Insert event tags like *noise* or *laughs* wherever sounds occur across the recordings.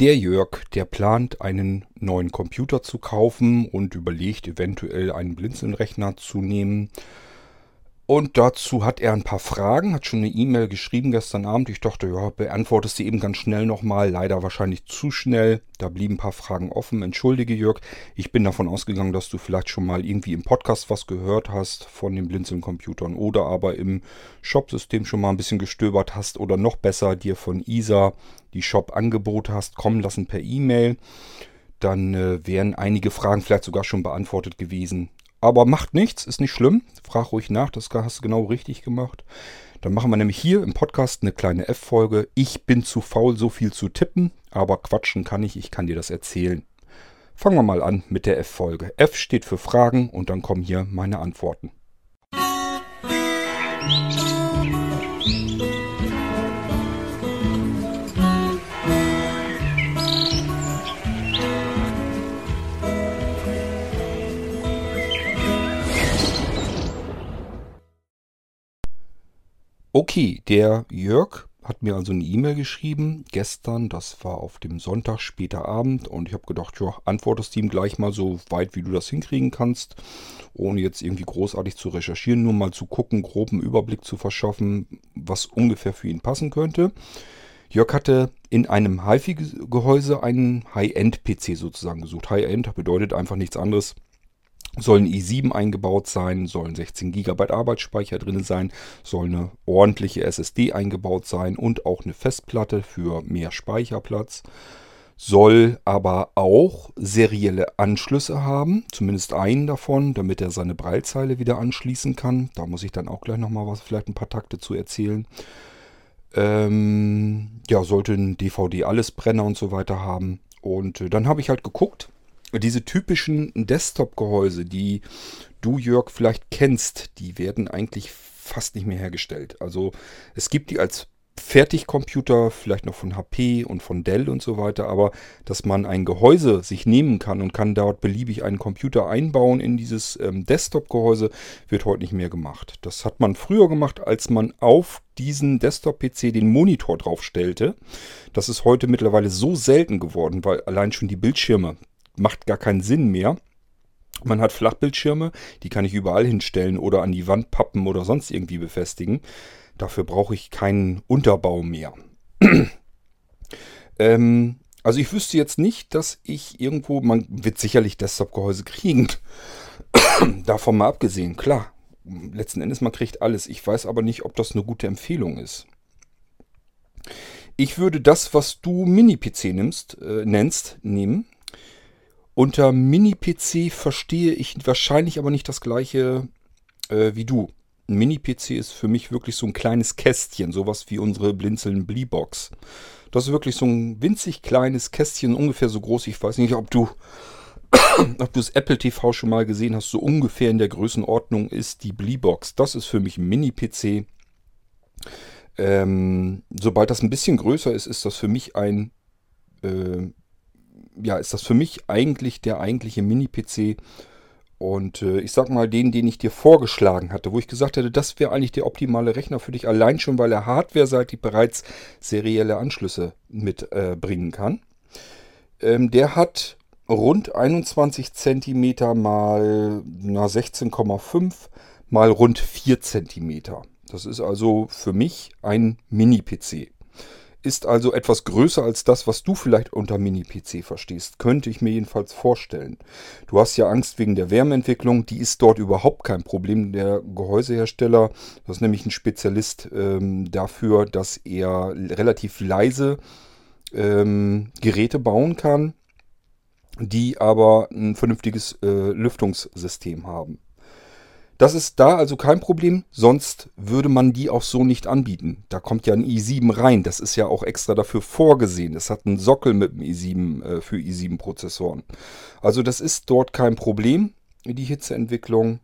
Der Jörg, der plant, einen neuen Computer zu kaufen und überlegt, eventuell einen Blinzelnrechner zu nehmen. Und dazu hat er ein paar Fragen, hat schon eine E-Mail geschrieben gestern Abend. Ich dachte, ja, beantwortest du eben ganz schnell nochmal. Leider wahrscheinlich zu schnell. Da blieben ein paar Fragen offen. Entschuldige, Jörg. Ich bin davon ausgegangen, dass du vielleicht schon mal irgendwie im Podcast was gehört hast von den Blinzeln-Computern oder aber im Shopsystem schon mal ein bisschen gestöbert hast oder noch besser dir von ISA die Shop-Angebote hast kommen lassen per E-Mail. Dann äh, wären einige Fragen vielleicht sogar schon beantwortet gewesen. Aber macht nichts, ist nicht schlimm. Frag ruhig nach, das hast du genau richtig gemacht. Dann machen wir nämlich hier im Podcast eine kleine F-Folge. Ich bin zu faul, so viel zu tippen, aber quatschen kann ich, ich kann dir das erzählen. Fangen wir mal an mit der F-Folge. F steht für Fragen und dann kommen hier meine Antworten. Musik Okay, der Jörg hat mir also eine E-Mail geschrieben gestern, das war auf dem Sonntag später Abend und ich habe gedacht, ja, antwortest ihm gleich mal so weit, wie du das hinkriegen kannst, ohne jetzt irgendwie großartig zu recherchieren, nur mal zu gucken, groben Überblick zu verschaffen, was ungefähr für ihn passen könnte. Jörg hatte in einem HiFi-Gehäuse einen High-End-PC sozusagen gesucht. High-End bedeutet einfach nichts anderes soll ein i7 eingebaut sein, sollen 16 GB Arbeitsspeicher drin sein, soll eine ordentliche SSD eingebaut sein und auch eine Festplatte für mehr Speicherplatz. Soll aber auch serielle Anschlüsse haben, zumindest einen davon, damit er seine Breilzeile wieder anschließen kann. Da muss ich dann auch gleich nochmal was, vielleicht ein paar Takte zu erzählen. Ähm, ja, sollte ein DVD-Allesbrenner und so weiter haben. Und äh, dann habe ich halt geguckt, diese typischen Desktop-Gehäuse, die du, Jörg, vielleicht kennst, die werden eigentlich fast nicht mehr hergestellt. Also es gibt die als Fertigcomputer, vielleicht noch von HP und von Dell und so weiter, aber dass man ein Gehäuse sich nehmen kann und kann dort beliebig einen Computer einbauen in dieses ähm, Desktop-Gehäuse, wird heute nicht mehr gemacht. Das hat man früher gemacht, als man auf diesen Desktop-PC den Monitor draufstellte. Das ist heute mittlerweile so selten geworden, weil allein schon die Bildschirme, macht gar keinen Sinn mehr. Man hat Flachbildschirme, die kann ich überall hinstellen oder an die Wand pappen oder sonst irgendwie befestigen. Dafür brauche ich keinen Unterbau mehr. *clears throat* ähm, also ich wüsste jetzt nicht, dass ich irgendwo, man wird sicherlich Desktop-Gehäuse kriegen. *clears throat* Davon mal abgesehen, klar. Letzten Endes, man kriegt alles. Ich weiß aber nicht, ob das eine gute Empfehlung ist. Ich würde das, was du Mini-PC äh, nennst, nehmen. Unter Mini-PC verstehe ich wahrscheinlich aber nicht das gleiche äh, wie du. Ein Mini-PC ist für mich wirklich so ein kleines Kästchen, sowas wie unsere Blinzeln Bleebox. Das ist wirklich so ein winzig kleines Kästchen, ungefähr so groß. Ich weiß nicht, ob du, *coughs* ob du das Apple TV schon mal gesehen hast. So ungefähr in der Größenordnung ist die Bleebox. Das ist für mich ein Mini-PC. Ähm, sobald das ein bisschen größer ist, ist das für mich ein äh, ja, ist das für mich eigentlich der eigentliche Mini-PC. Und äh, ich sag mal, den, den ich dir vorgeschlagen hatte, wo ich gesagt hätte, das wäre eigentlich der optimale Rechner für dich, allein schon, weil er hardware-seitig bereits serielle Anschlüsse mitbringen äh, kann. Ähm, der hat rund 21 cm mal 16,5 mal rund 4 cm. Das ist also für mich ein Mini-PC ist also etwas größer als das, was du vielleicht unter Mini-PC verstehst. Könnte ich mir jedenfalls vorstellen. Du hast ja Angst wegen der Wärmeentwicklung. Die ist dort überhaupt kein Problem. Der Gehäusehersteller, das ist nämlich ein Spezialist ähm, dafür, dass er relativ leise ähm, Geräte bauen kann, die aber ein vernünftiges äh, Lüftungssystem haben. Das ist da also kein Problem, sonst würde man die auch so nicht anbieten. Da kommt ja ein i7 rein, das ist ja auch extra dafür vorgesehen. Es hat einen Sockel mit dem i7 äh, für i7-Prozessoren. Also das ist dort kein Problem, die Hitzeentwicklung.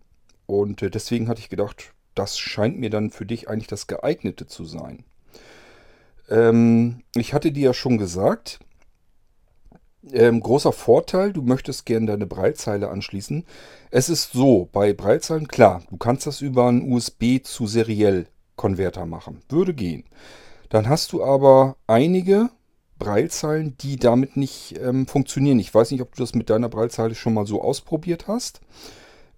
Und äh, deswegen hatte ich gedacht, das scheint mir dann für dich eigentlich das geeignete zu sein. Ähm, ich hatte dir ja schon gesagt, ähm, großer Vorteil, du möchtest gerne deine Breilzeile anschließen. Es ist so, bei Breilzeilen, klar, du kannst das über einen USB zu seriell Konverter machen. Würde gehen. Dann hast du aber einige Braillezeilen, die damit nicht ähm, funktionieren. Ich weiß nicht, ob du das mit deiner Braillezeile schon mal so ausprobiert hast.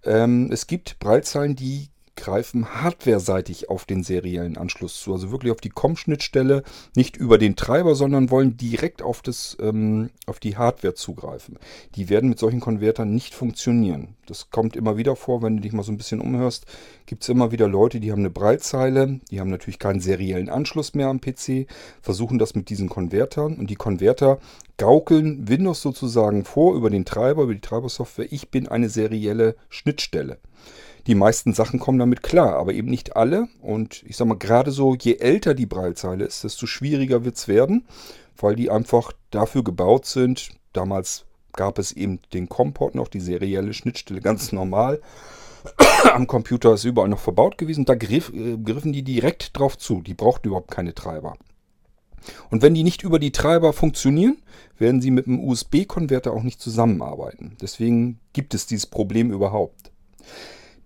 Ähm, es gibt Braillezeilen, die greifen hardware-seitig auf den seriellen Anschluss zu. Also wirklich auf die COM-Schnittstelle, nicht über den Treiber, sondern wollen direkt auf, das, ähm, auf die Hardware zugreifen. Die werden mit solchen Konvertern nicht funktionieren. Das kommt immer wieder vor, wenn du dich mal so ein bisschen umhörst, gibt es immer wieder Leute, die haben eine Breitzeile, die haben natürlich keinen seriellen Anschluss mehr am PC, versuchen das mit diesen Konvertern und die Konverter gaukeln Windows sozusagen vor über den Treiber, über die Treibersoftware, ich bin eine serielle Schnittstelle. Die meisten Sachen kommen damit klar, aber eben nicht alle. Und ich sag mal, gerade so, je älter die Braillezeile ist, desto schwieriger wird es werden, weil die einfach dafür gebaut sind. Damals gab es eben den Comport noch, die serielle Schnittstelle, *laughs* ganz normal. Am Computer ist überall noch verbaut gewesen. Da griff, äh, griffen die direkt drauf zu. Die brauchten überhaupt keine Treiber. Und wenn die nicht über die Treiber funktionieren, werden sie mit einem USB-Konverter auch nicht zusammenarbeiten. Deswegen gibt es dieses Problem überhaupt.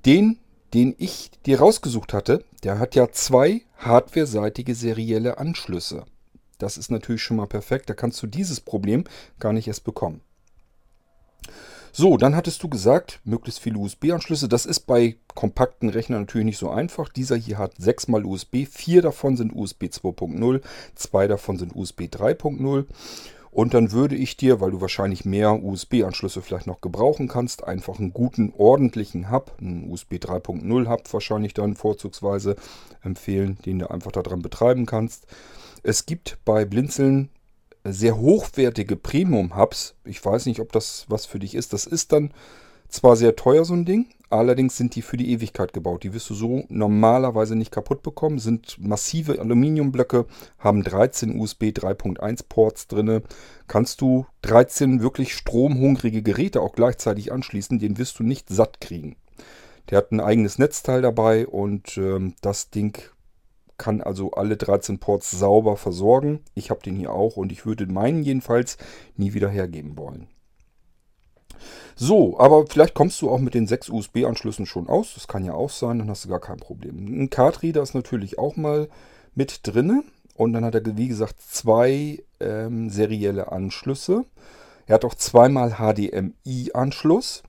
Den, den ich dir rausgesucht hatte, der hat ja zwei hardware-seitige serielle Anschlüsse. Das ist natürlich schon mal perfekt. Da kannst du dieses Problem gar nicht erst bekommen. So, dann hattest du gesagt, möglichst viele USB-Anschlüsse. Das ist bei kompakten Rechnern natürlich nicht so einfach. Dieser hier hat 6 mal USB, 4 davon sind USB 2.0, 2 davon sind USB 3.0. Und dann würde ich dir, weil du wahrscheinlich mehr USB-Anschlüsse vielleicht noch gebrauchen kannst, einfach einen guten, ordentlichen Hub, einen USB 3.0 Hub wahrscheinlich dann vorzugsweise empfehlen, den du einfach daran betreiben kannst. Es gibt bei Blinzeln sehr hochwertige Premium-Hubs. Ich weiß nicht, ob das was für dich ist. Das ist dann zwar sehr teuer, so ein Ding, Allerdings sind die für die Ewigkeit gebaut. Die wirst du so normalerweise nicht kaputt bekommen. Sind massive Aluminiumblöcke, haben 13 USB 3.1 Ports drin. Kannst du 13 wirklich stromhungrige Geräte auch gleichzeitig anschließen, den wirst du nicht satt kriegen. Der hat ein eigenes Netzteil dabei und ähm, das Ding kann also alle 13 Ports sauber versorgen. Ich habe den hier auch und ich würde meinen jedenfalls nie wieder hergeben wollen. So, aber vielleicht kommst du auch mit den sechs USB-Anschlüssen schon aus. Das kann ja auch sein, dann hast du gar kein Problem. Ein Card-Reader ist natürlich auch mal mit drin. Und dann hat er, wie gesagt, zwei ähm, serielle Anschlüsse. Er hat auch zweimal HDMI-Anschluss.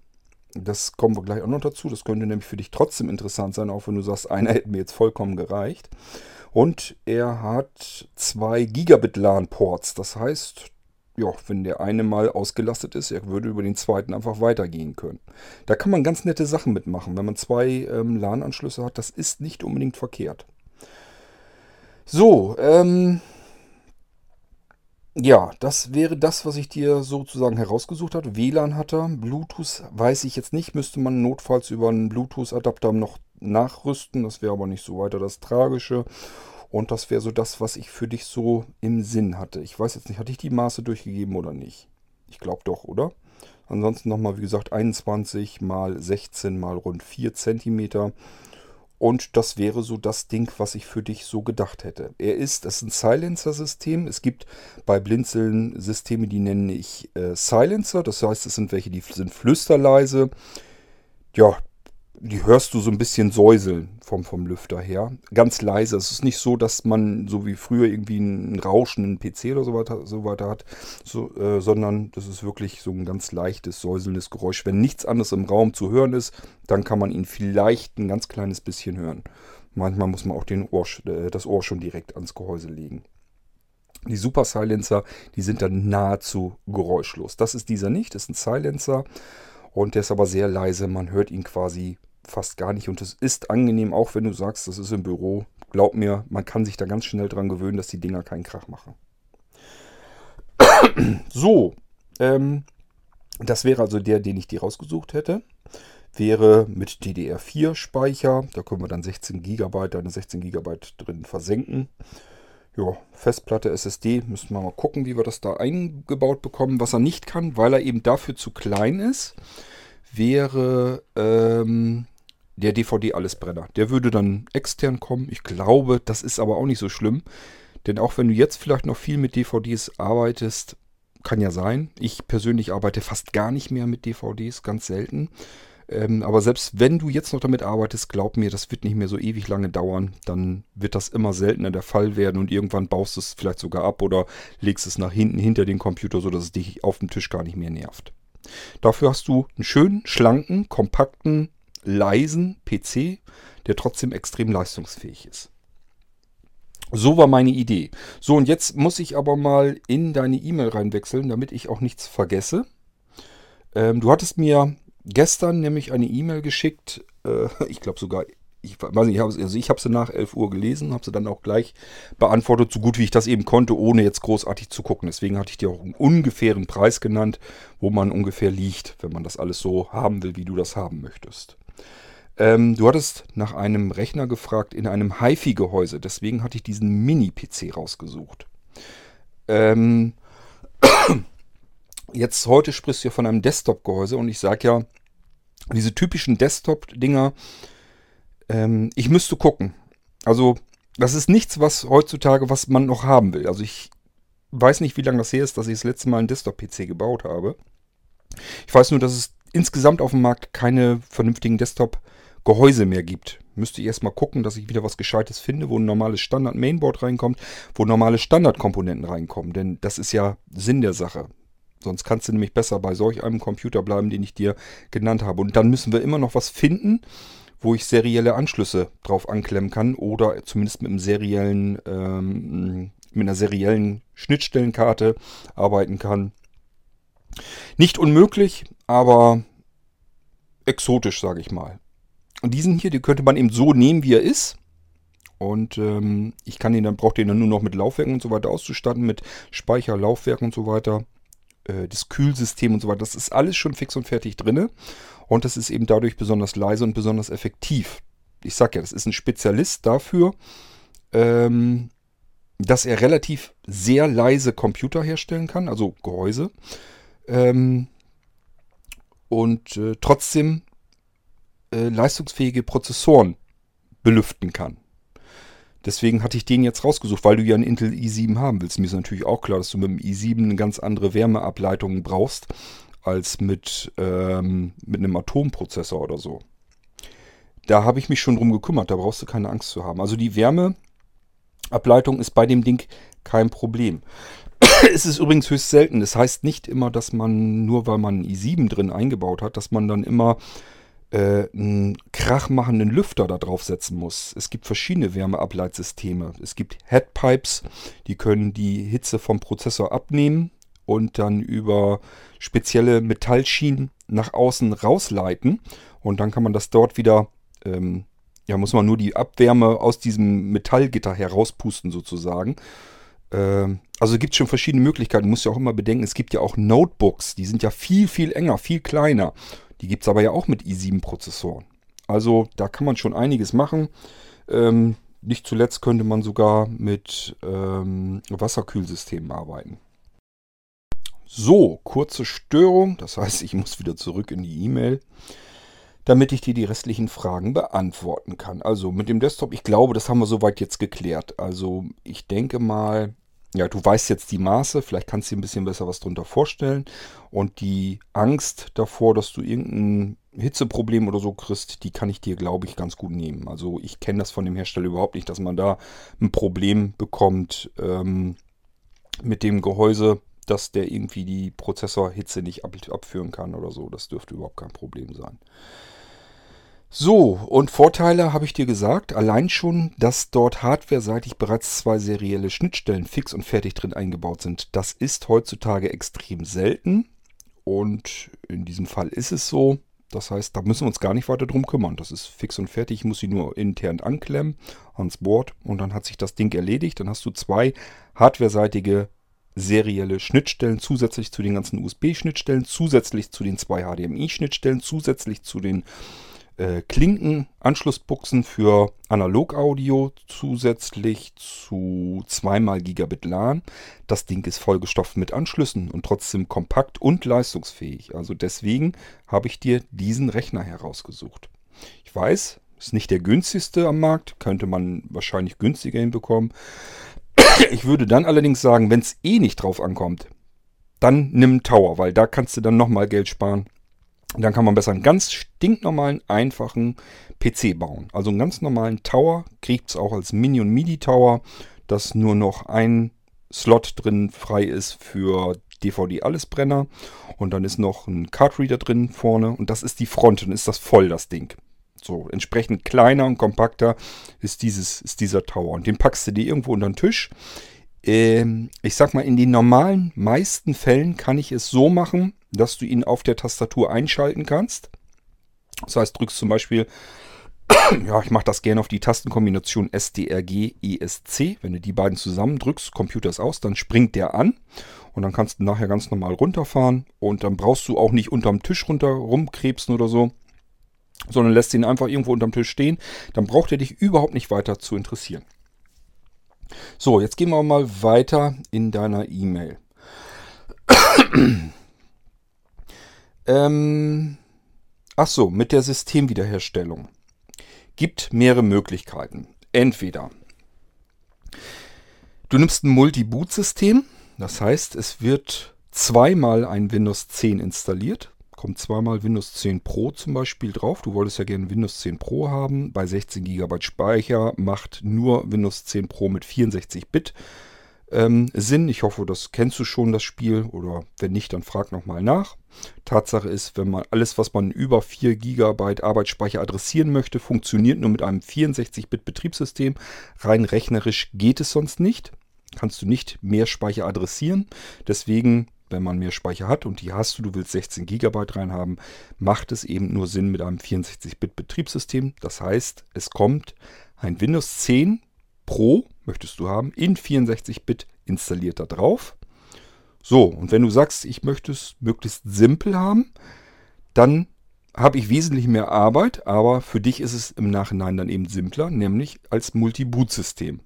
Das kommen wir gleich auch noch dazu. Das könnte nämlich für dich trotzdem interessant sein, auch wenn du sagst, einer hätte mir jetzt vollkommen gereicht. Und er hat zwei Gigabit LAN-Ports. Das heißt, ja, wenn der eine mal ausgelastet ist, er würde über den zweiten einfach weitergehen können. Da kann man ganz nette Sachen mitmachen. Wenn man zwei ähm, LAN-Anschlüsse hat, das ist nicht unbedingt verkehrt. So, ähm, ja, das wäre das, was ich dir sozusagen herausgesucht habe. WLAN hat er, Bluetooth weiß ich jetzt nicht, müsste man notfalls über einen Bluetooth-Adapter noch nachrüsten. Das wäre aber nicht so weiter das Tragische. Und das wäre so das, was ich für dich so im Sinn hatte. Ich weiß jetzt nicht, hatte ich die Maße durchgegeben oder nicht? Ich glaube doch, oder? Ansonsten nochmal, wie gesagt, 21 mal 16 mal rund 4 cm. Und das wäre so das Ding, was ich für dich so gedacht hätte. Er ist, das ist ein Silencer-System. Es gibt bei Blinzeln Systeme, die nenne ich äh, Silencer. Das heißt, es sind welche, die sind flüsterleise. Ja, die hörst du so ein bisschen säuseln vom, vom Lüfter her. Ganz leise. Es ist nicht so, dass man so wie früher irgendwie einen rauschenden PC oder so weiter, so weiter hat, so, äh, sondern das ist wirklich so ein ganz leichtes, säuselndes Geräusch. Wenn nichts anderes im Raum zu hören ist, dann kann man ihn vielleicht ein ganz kleines bisschen hören. Manchmal muss man auch den Ohr, äh, das Ohr schon direkt ans Gehäuse legen. Die Super Silencer, die sind dann nahezu geräuschlos. Das ist dieser nicht, das ist ein Silencer und der ist aber sehr leise. Man hört ihn quasi fast gar nicht. Und es ist angenehm, auch wenn du sagst, das ist im Büro. Glaub mir, man kann sich da ganz schnell dran gewöhnen, dass die Dinger keinen Krach machen. *coughs* so, ähm, das wäre also der, den ich dir rausgesucht hätte. Wäre mit DDR4 Speicher. Da können wir dann 16 GB, eine 16 GB drin versenken. Ja, Festplatte SSD, müssen wir mal gucken, wie wir das da eingebaut bekommen. Was er nicht kann, weil er eben dafür zu klein ist, wäre ähm, der DVD-Allesbrenner. Der würde dann extern kommen. Ich glaube, das ist aber auch nicht so schlimm. Denn auch wenn du jetzt vielleicht noch viel mit DVDs arbeitest, kann ja sein. Ich persönlich arbeite fast gar nicht mehr mit DVDs, ganz selten. Ähm, aber selbst wenn du jetzt noch damit arbeitest, glaub mir, das wird nicht mehr so ewig lange dauern. Dann wird das immer seltener der Fall werden und irgendwann baust du es vielleicht sogar ab oder legst es nach hinten hinter den Computer, sodass es dich auf dem Tisch gar nicht mehr nervt. Dafür hast du einen schönen, schlanken, kompakten, leisen PC, der trotzdem extrem leistungsfähig ist. So war meine Idee. So, und jetzt muss ich aber mal in deine E-Mail reinwechseln, damit ich auch nichts vergesse. Ähm, du hattest mir gestern nämlich eine E-Mail geschickt, äh, *laughs* ich glaube sogar, ich weiß nicht, also ich habe sie nach 11 Uhr gelesen, habe sie dann auch gleich beantwortet, so gut wie ich das eben konnte, ohne jetzt großartig zu gucken. Deswegen hatte ich dir auch einen ungefähren Preis genannt, wo man ungefähr liegt, wenn man das alles so haben will, wie du das haben möchtest. Ähm, du hattest nach einem Rechner gefragt in einem HiFi-Gehäuse. Deswegen hatte ich diesen Mini-PC rausgesucht. Ähm, *coughs* jetzt heute sprichst du ja von einem Desktop-Gehäuse und ich sage ja, diese typischen Desktop-Dinger, ähm, ich müsste gucken. Also das ist nichts, was heutzutage, was man noch haben will. Also ich weiß nicht, wie lange das her ist, dass ich das letzte Mal einen Desktop-PC gebaut habe. Ich weiß nur, dass es insgesamt auf dem Markt keine vernünftigen Desktop-PC Gehäuse mehr gibt. Müsste ich erstmal gucken, dass ich wieder was Gescheites finde, wo ein normales Standard-Mainboard reinkommt, wo normale Standardkomponenten reinkommen. Denn das ist ja Sinn der Sache. Sonst kannst du nämlich besser bei solch einem Computer bleiben, den ich dir genannt habe. Und dann müssen wir immer noch was finden, wo ich serielle Anschlüsse drauf anklemmen kann oder zumindest mit einem seriellen, ähm, mit einer seriellen Schnittstellenkarte arbeiten kann. Nicht unmöglich, aber exotisch, sage ich mal. Und diesen hier, den könnte man eben so nehmen, wie er ist. Und ähm, ich kann ihn dann, braucht den dann nur noch mit Laufwerken und so weiter auszustatten, mit Speicher, Laufwerk und so weiter. Äh, das Kühlsystem und so weiter. Das ist alles schon fix und fertig drin. Und das ist eben dadurch besonders leise und besonders effektiv. Ich sag ja, das ist ein Spezialist dafür, ähm, dass er relativ sehr leise Computer herstellen kann, also Gehäuse. Ähm, und äh, trotzdem äh, leistungsfähige Prozessoren belüften kann. Deswegen hatte ich den jetzt rausgesucht, weil du ja einen Intel i7 haben willst. Mir ist natürlich auch klar, dass du mit dem i7 eine ganz andere Wärmeableitung brauchst als mit, ähm, mit einem Atomprozessor oder so. Da habe ich mich schon drum gekümmert, da brauchst du keine Angst zu haben. Also die Wärmeableitung ist bei dem Ding kein Problem. *coughs* es ist übrigens höchst selten. Das heißt nicht immer, dass man, nur weil man einen i7 drin eingebaut hat, dass man dann immer äh, einen krachmachenden Lüfter da draufsetzen muss. Es gibt verschiedene Wärmeableitsysteme. Es gibt Headpipes, die können die Hitze vom Prozessor abnehmen und dann über spezielle Metallschienen nach außen rausleiten. Und dann kann man das dort wieder, ähm, ja, muss man nur die Abwärme aus diesem Metallgitter herauspusten sozusagen. Ähm, also gibt es schon verschiedene Möglichkeiten. Du musst ja auch immer bedenken, es gibt ja auch Notebooks, die sind ja viel, viel enger, viel kleiner. Die gibt es aber ja auch mit i7-Prozessoren. Also da kann man schon einiges machen. Ähm, nicht zuletzt könnte man sogar mit ähm, Wasserkühlsystemen arbeiten. So, kurze Störung. Das heißt, ich muss wieder zurück in die E-Mail, damit ich dir die restlichen Fragen beantworten kann. Also mit dem Desktop, ich glaube, das haben wir soweit jetzt geklärt. Also ich denke mal, ja, du weißt jetzt die Maße, vielleicht kannst du dir ein bisschen besser was darunter vorstellen. Und die Angst davor, dass du irgendein Hitzeproblem oder so kriegst, die kann ich dir, glaube ich, ganz gut nehmen. Also ich kenne das von dem Hersteller überhaupt nicht, dass man da ein Problem bekommt ähm, mit dem Gehäuse, dass der irgendwie die Prozessorhitze nicht ab abführen kann oder so. Das dürfte überhaupt kein Problem sein. So, und Vorteile habe ich dir gesagt. Allein schon, dass dort hardware-seitig bereits zwei serielle Schnittstellen fix und fertig drin eingebaut sind. Das ist heutzutage extrem selten. Und in diesem Fall ist es so. Das heißt, da müssen wir uns gar nicht weiter drum kümmern. Das ist fix und fertig. Ich muss sie nur intern anklemmen ans Board und dann hat sich das Ding erledigt. Dann hast du zwei hardware-seitige serielle Schnittstellen zusätzlich zu den ganzen USB-Schnittstellen, zusätzlich zu den zwei HDMI-Schnittstellen, zusätzlich zu den äh, Klinkenanschlussbuchsen für Analog-Audio zusätzlich zu 2 Gigabit LAN. Das Ding ist vollgestopft mit Anschlüssen und trotzdem kompakt und leistungsfähig. Also deswegen habe ich dir diesen Rechner herausgesucht. Ich weiß, ist nicht der günstigste am Markt, könnte man wahrscheinlich günstiger hinbekommen. *coughs* Ich würde dann allerdings sagen, wenn es eh nicht drauf ankommt, dann nimm Tower, weil da kannst du dann nochmal Geld sparen Dann kann man besser einen ganz stinknormalen, einfachen PC bauen. Also einen ganz normalen Tower kriegt es auch als Mini- und MIDI-Tower, dass nur noch ein Slot drin frei ist für DVD-Allesbrenner. Und dann ist noch ein Cardreader drin vorne. Und das ist die Front. Dann ist das voll, das Ding. So, entsprechend kleiner und kompakter ist, dieses, ist dieser Tower. Und den packst du dir irgendwo unter den Tisch. Ähm, ich sag mal, in den normalen meisten Fällen kann ich es so machen, dass du ihn auf der Tastatur einschalten kannst. Das heißt, drückst zum Beispiel, *clears throat* ja, ich mache das gerne auf die Tastenkombination SDRG, ESC. Wenn du die beiden zusammen drückst, Computer ist aus, dann springt der an. Und dann kannst du nachher ganz normal runterfahren. Und dann brauchst du auch nicht unterm Tisch runter rumkrebsen oder so sondern lässt ihn einfach irgendwo unterm Tisch stehen, dann braucht er dich überhaupt nicht weiter zu interessieren. So, jetzt gehen wir mal weiter in deiner E-Mail. *clears throat* ähm, ach so, mit der Systemwiederherstellung. Gibt mehrere Möglichkeiten. Entweder du nimmst ein Multi-Boot-System, das heißt, es wird zweimal ein Windows 10 installiert kommt zweimal Windows 10 Pro zum Beispiel drauf. Du wolltest ja gerne Windows 10 Pro haben. Bei 16 GB Speicher macht nur Windows 10 Pro mit 64 Bit ähm, Sinn. Ich hoffe, das kennst du schon, das Spiel. Oder wenn nicht, dann frag nochmal nach. Tatsache ist, wenn man alles, was man über 4 GB Arbeitsspeicher adressieren möchte, funktioniert nur mit einem 64-Bit Betriebssystem. Rein rechnerisch geht es sonst nicht. Kannst du nicht mehr Speicher adressieren. Deswegen wenn man mehr Speicher hat und die hast du, du willst 16 GB reinhaben, macht es eben nur Sinn mit einem 64-Bit-Betriebssystem. Das heißt, es kommt ein Windows 10 Pro, möchtest du haben, in 64-Bit installiert da drauf. So, und wenn du sagst, ich möchte es möglichst simpel haben, dann habe ich wesentlich mehr Arbeit, aber für dich ist es im Nachhinein dann eben simpler, nämlich als Multi-Boot-System.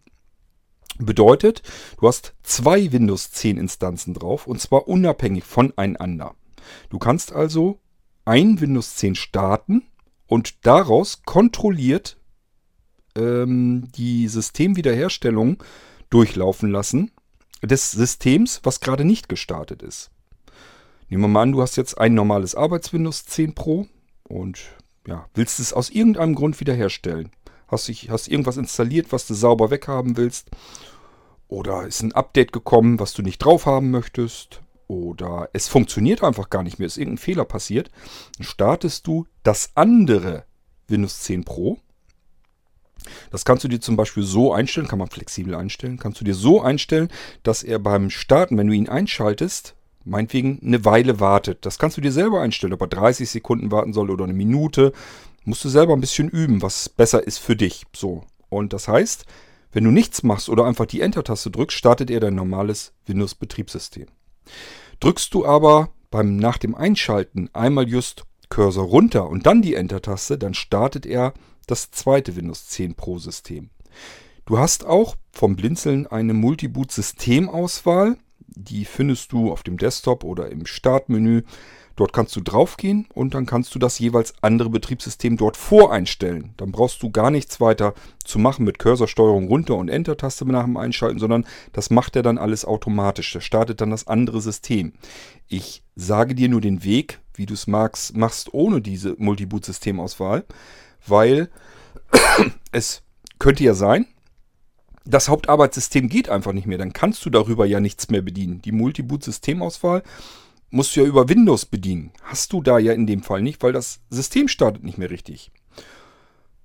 Bedeutet, du hast zwei Windows 10 Instanzen drauf und zwar unabhängig voneinander. Du kannst also ein Windows 10 starten und daraus kontrolliert ähm, die Systemwiederherstellung durchlaufen lassen des Systems, was gerade nicht gestartet ist. Nehmen wir mal an, du hast jetzt ein normales Arbeits-Windows 10 Pro und ja, willst es aus irgendeinem Grund wiederherstellen. Hast, dich, hast irgendwas installiert, was du sauber weghaben willst oder ist ein Update gekommen, was du nicht drauf haben möchtest. Oder es funktioniert einfach gar nicht mehr, ist irgendein Fehler passiert. Dann startest du das andere Windows 10 Pro. Das kannst du dir zum Beispiel so einstellen, kann man flexibel einstellen. Kannst du dir so einstellen, dass er beim Starten, wenn du ihn einschaltest, meinetwegen eine Weile wartet. Das kannst du dir selber einstellen, ob er 30 Sekunden warten soll oder eine Minute. Musst du selber ein bisschen üben, was besser ist für dich. So. Und das heißt, wenn du nichts machst oder einfach die Enter-Taste drückst, startet er dein normales Windows-Betriebssystem. Drückst du aber beim nach dem Einschalten einmal just Cursor runter und dann die Enter-Taste, dann startet er das zweite Windows 10 Pro System. Du hast auch vom Blinzeln eine Multiboot-Systemauswahl. Die findest du auf dem Desktop oder im Startmenü. Dort kannst du draufgehen und dann kannst du das jeweils andere Betriebssystem dort voreinstellen. Dann brauchst du gar nichts weiter zu machen mit Cursorsteuerung runter und Enter-Taste nach dem Einschalten, sondern das macht er dann alles automatisch. Der startet dann das andere System. Ich sage dir nur den Weg, wie du es magst, machst ohne diese Multiboot-Systemauswahl, weil *coughs* es könnte ja sein, das Hauptarbeitssystem geht einfach nicht mehr. Dann kannst du darüber ja nichts mehr bedienen. Die Multiboot-Systemauswahl musst du ja über Windows bedienen. Hast du da ja in dem Fall nicht, weil das System startet nicht mehr richtig.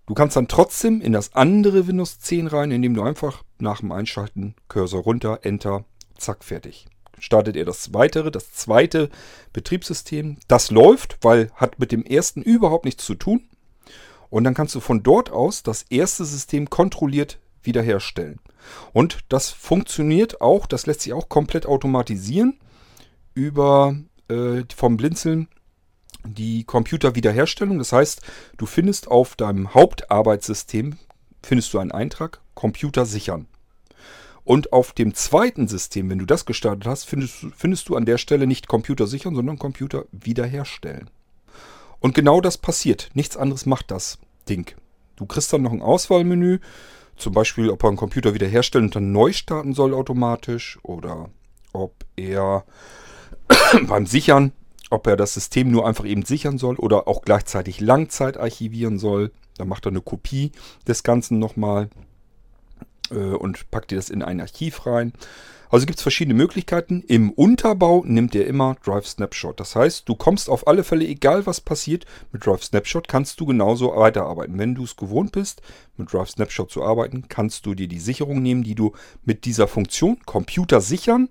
Du kannst dann trotzdem in das andere Windows 10 rein, indem du einfach nach dem Einschalten Cursor runter, Enter, zack, fertig. Startet er das weitere, das zweite Betriebssystem. Das läuft, weil hat mit dem ersten überhaupt nichts zu tun. Und dann kannst du von dort aus das erste System kontrolliert wiederherstellen. Und das funktioniert auch, das lässt sich auch komplett automatisieren über äh, vom Blinzeln die Computerwiederherstellung. Das heißt, du findest auf deinem Hauptarbeitssystem findest du einen Eintrag Computer sichern. Und auf dem zweiten System, wenn du das gestartet hast, findest, findest du an der Stelle nicht Computer sichern, sondern Computer wiederherstellen. Und genau das passiert. Nichts anderes macht das Ding. Du kriegst dann noch ein Auswahlmenü, zum Beispiel, ob er einen Computer wiederherstellen und dann neu starten soll automatisch oder ob er *coughs* beim Sichern ob er das System nur einfach eben sichern soll oder auch gleichzeitig Langzeit archivieren soll. Dann macht er eine Kopie des Ganzen nochmal äh, und packt ihr das in ein Archiv rein. Also gibt es verschiedene Möglichkeiten. Im Unterbau nimmt er immer Drive Snapshot. Das heißt, du kommst auf alle Fälle, egal was passiert, mit Drive Snapshot kannst du genauso weiterarbeiten. Wenn du es gewohnt bist, mit Drive Snapshot zu arbeiten, kannst du dir die Sicherung nehmen, die du mit dieser Funktion Computer sichern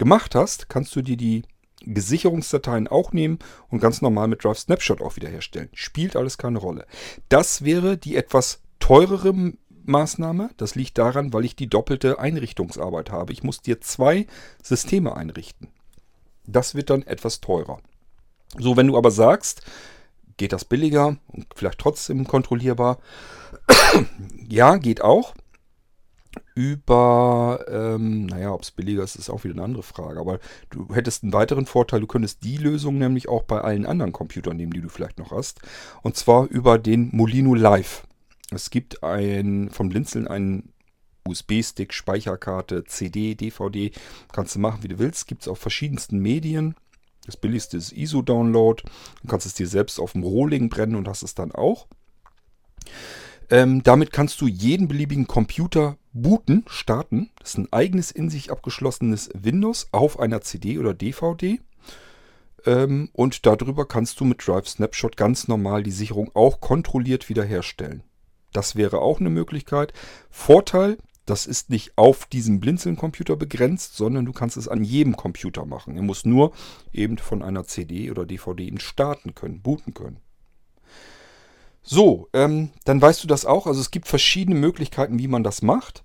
gemacht hast, kannst du dir die Sicherungsdateien auch nehmen und ganz normal mit Drive Snapshot auch wiederherstellen. Spielt alles keine Rolle. Das wäre die etwas teurere Maßnahme. Das liegt daran, weil ich die doppelte Einrichtungsarbeit habe. Ich muss dir zwei Systeme einrichten. Das wird dann etwas teurer. So, wenn du aber sagst, geht das billiger und vielleicht trotzdem kontrollierbar, *clears throat* ja, geht auch über, ähm, naja, ob es billiger ist, ist auch wieder eine andere Frage. Aber du hättest einen weiteren Vorteil, du könntest die Lösung nämlich auch bei allen anderen Computern nehmen, die du vielleicht noch hast. Und zwar über den Molino Live. Es gibt ein, vom Blinzeln einen USB-Stick, Speicherkarte, CD, DVD. Kannst du machen, wie du willst. Gibt es auf verschiedensten Medien. Das billigste ist ISO-Download. Du kannst es dir selbst auf dem Rohling brennen und hast es dann auch. Ähm, damit kannst du jeden beliebigen Computer booten, starten. Das ist ein eigenes in sich abgeschlossenes Windows auf einer CD oder DVD. Ähm, und darüber kannst du mit Drive Snapshot ganz normal die Sicherung auch kontrolliert wiederherstellen. Das wäre auch eine Möglichkeit. Vorteil, das ist nicht auf diesem Blinzeln-Computer begrenzt, sondern du kannst es an jedem Computer machen. Er muss nur eben von einer CD oder DVD eben starten können, booten können. So, ähm, dann weißt du das auch. Also es gibt verschiedene Möglichkeiten, wie man das macht.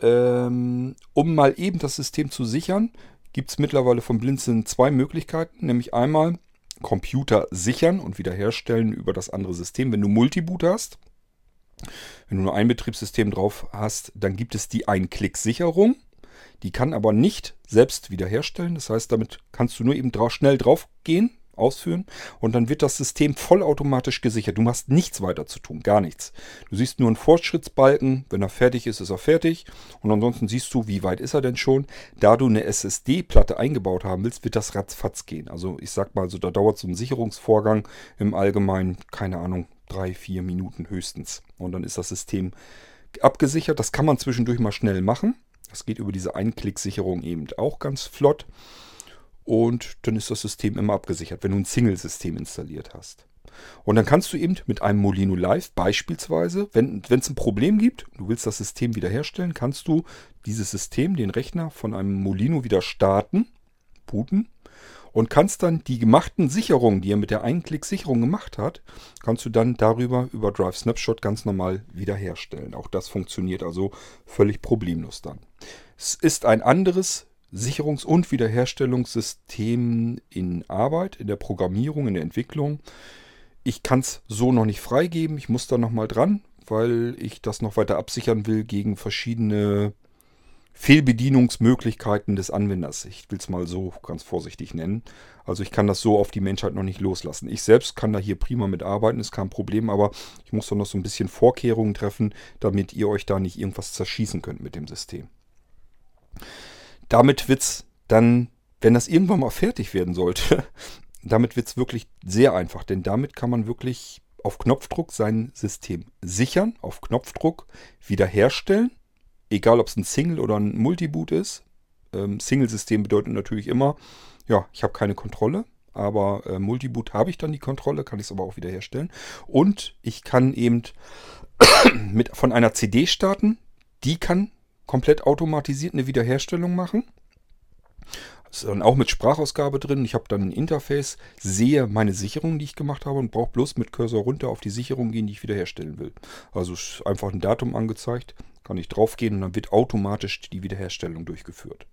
Ähm, um mal eben das System zu sichern, gibt es mittlerweile von Blinzeln zwei Möglichkeiten. Nämlich einmal Computer sichern und wiederherstellen über das andere System, wenn du Multiboot hast. Wenn du nur ein Betriebssystem drauf hast, dann gibt es die Ein-Klick-Sicherung. Die kann aber nicht selbst wiederherstellen. Das heißt, damit kannst du nur eben drauf, schnell drauf gehen, ausführen und dann wird das System vollautomatisch gesichert. Du machst nichts weiter zu tun, gar nichts. Du siehst nur einen Fortschrittsbalken, wenn er fertig ist, ist er fertig und ansonsten siehst du, wie weit ist er denn schon. Da du eine SSD-Platte eingebaut haben willst, wird das ratzfatz gehen. Also ich sag mal so, da dauert so ein Sicherungsvorgang im Allgemeinen, keine Ahnung, drei, vier Minuten höchstens. Und dann ist das System abgesichert. Das kann man zwischendurch mal schnell machen. Das geht über diese Einklicksicherung eben auch ganz flott und dann ist das System immer abgesichert, wenn du ein Single-System installiert hast. Und dann kannst du eben mit einem Molino Live beispielsweise, wenn es ein Problem gibt, du willst das System wiederherstellen, kannst du dieses System, den Rechner von einem Molino wieder starten, booten und kannst dann die gemachten Sicherungen, die er mit der Einklick-Sicherung gemacht hat, kannst du dann darüber über Drive Snapshot ganz normal wiederherstellen. Auch das funktioniert also völlig problemlos dann. Es ist ein anderes Sicherungs- und Wiederherstellungssystem in Arbeit, in der Programmierung, in der Entwicklung. Ich kann es so noch nicht freigeben. Ich muss da nochmal dran, weil ich das noch weiter absichern will gegen verschiedene Fehlbedienungsmöglichkeiten des Anwenders. Ich will es mal so ganz vorsichtig nennen. Also ich kann das so auf die Menschheit noch nicht loslassen. Ich selbst kann da hier prima mit arbeiten, ist kein Problem, aber ich muss da noch so ein bisschen Vorkehrungen treffen, damit ihr euch da nicht irgendwas zerschießen könnt mit dem System damit wird es dann, wenn das irgendwann mal fertig werden sollte, *laughs* damit wird es wirklich sehr einfach, denn damit kann man wirklich auf Knopfdruck sein System sichern, auf Knopfdruck wiederherstellen, egal ob es ein Single oder ein Multiboot ist. Ähm, Single-System bedeutet natürlich immer, ja, ich habe keine Kontrolle, aber äh, Multiboot habe ich dann die Kontrolle, kann ich es aber auch wiederherstellen. Und ich kann eben *clears throat* mit, von einer CD starten, die kann komplett automatisiert eine Wiederherstellung machen. Das ist dann auch mit Sprachausgabe drin. Ich habe dann ein Interface, sehe meine Sicherung, die ich gemacht habe und brauche bloß mit Cursor runter auf die Sicherung gehen, die ich wiederherstellen will. Also einfach ein Datum angezeigt, kann ich draufgehen und dann wird automatisch die Wiederherstellung durchgeführt.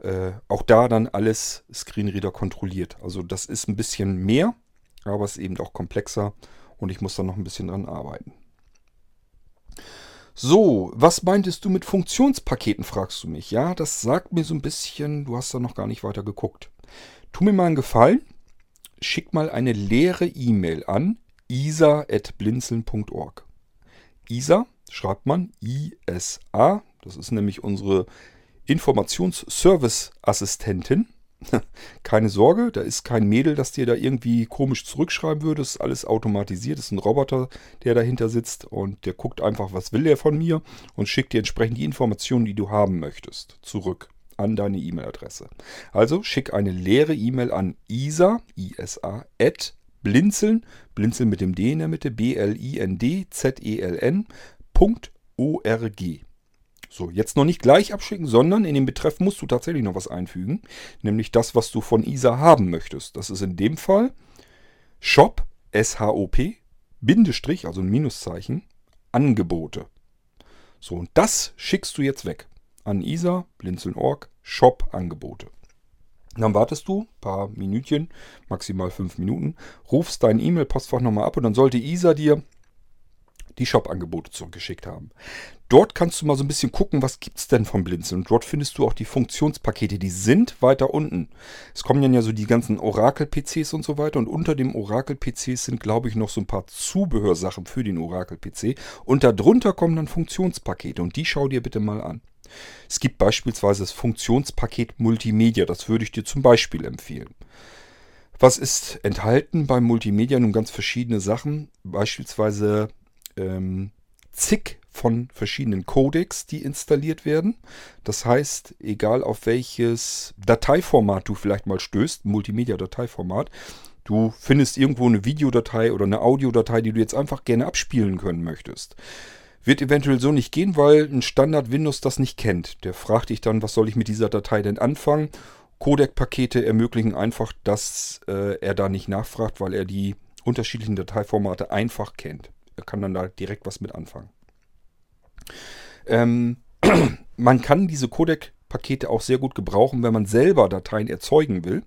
Äh, auch da dann alles Screenreader kontrolliert. Also das ist ein bisschen mehr, aber es ist eben auch komplexer und ich muss da noch ein bisschen dran arbeiten. So, was meintest du mit Funktionspaketen, fragst du mich. Ja, das sagt mir so ein bisschen, du hast da noch gar nicht weiter geguckt. Tu mir mal einen Gefallen, schick mal eine leere E-Mail an isa.blinzeln.org. Isa schreibt man I-S-A, das ist nämlich unsere Informationsservice-Assistentin. *laughs* Keine Sorge, da ist kein Mädel, das dir da irgendwie komisch zurückschreiben würde. Das ist alles automatisiert. Das ist ein Roboter, der dahinter sitzt und der guckt einfach, was will er von mir und schickt dir entsprechend die Informationen, die du haben möchtest, zurück an deine E-Mail-Adresse. Also schick eine leere E-Mail an isa, isa, at blinzeln, blinzeln mit dem D in der Mitte, b-l-i-n-d-z-e-l-n, .org. So, jetzt noch nicht gleich abschicken, sondern in den Betreff musst du tatsächlich noch was einfügen. Nämlich das, was du von ISA haben möchtest. Das ist in dem Fall Shop, S-H-O-P, Bindestrich, also ein Minuszeichen, Angebote. So, und das schickst du jetzt weg. An ISA, blinzeln.org, Shop, Angebote. Dann wartest du ein paar Minütchen, maximal fünf Minuten, rufst dein E-Mail-Postfach nochmal ab und dann sollte ISA dir die Shop-Angebote zurückgeschickt haben. Dort kannst du mal so ein bisschen gucken, was gibt es denn vom Blinzeln. Und dort findest du auch die Funktionspakete, die sind weiter unten. Es kommen dann ja so die ganzen Oracle-PCs und so weiter. Und unter dem Oracle-PCs sind, glaube ich, noch so ein paar Zubehörsachen für den Oracle-PC. Und darunter kommen dann Funktionspakete. Und die schau dir bitte mal an. Es gibt beispielsweise das Funktionspaket Multimedia. Das würde ich dir zum Beispiel empfehlen. Was ist enthalten beim Multimedia? Nun ganz verschiedene Sachen. Beispielsweise ähm, zig von verschiedenen Codecs, die installiert werden. Das heißt, egal auf welches Dateiformat du vielleicht mal stößt, Multimedia-Dateiformat, du findest irgendwo eine Videodatei oder eine Audiodatei, die du jetzt einfach gerne abspielen können möchtest. Wird eventuell so nicht gehen, weil ein Standard Windows das nicht kennt. Der fragt dich dann, was soll ich mit dieser Datei denn anfangen? Codec-Pakete ermöglichen einfach, dass äh, er da nicht nachfragt, weil er die unterschiedlichen Dateiformate einfach kennt. Kann dann da direkt was mit anfangen. Ähm, *clears throat* man kann diese Codec-Pakete auch sehr gut gebrauchen, wenn man selber Dateien erzeugen will.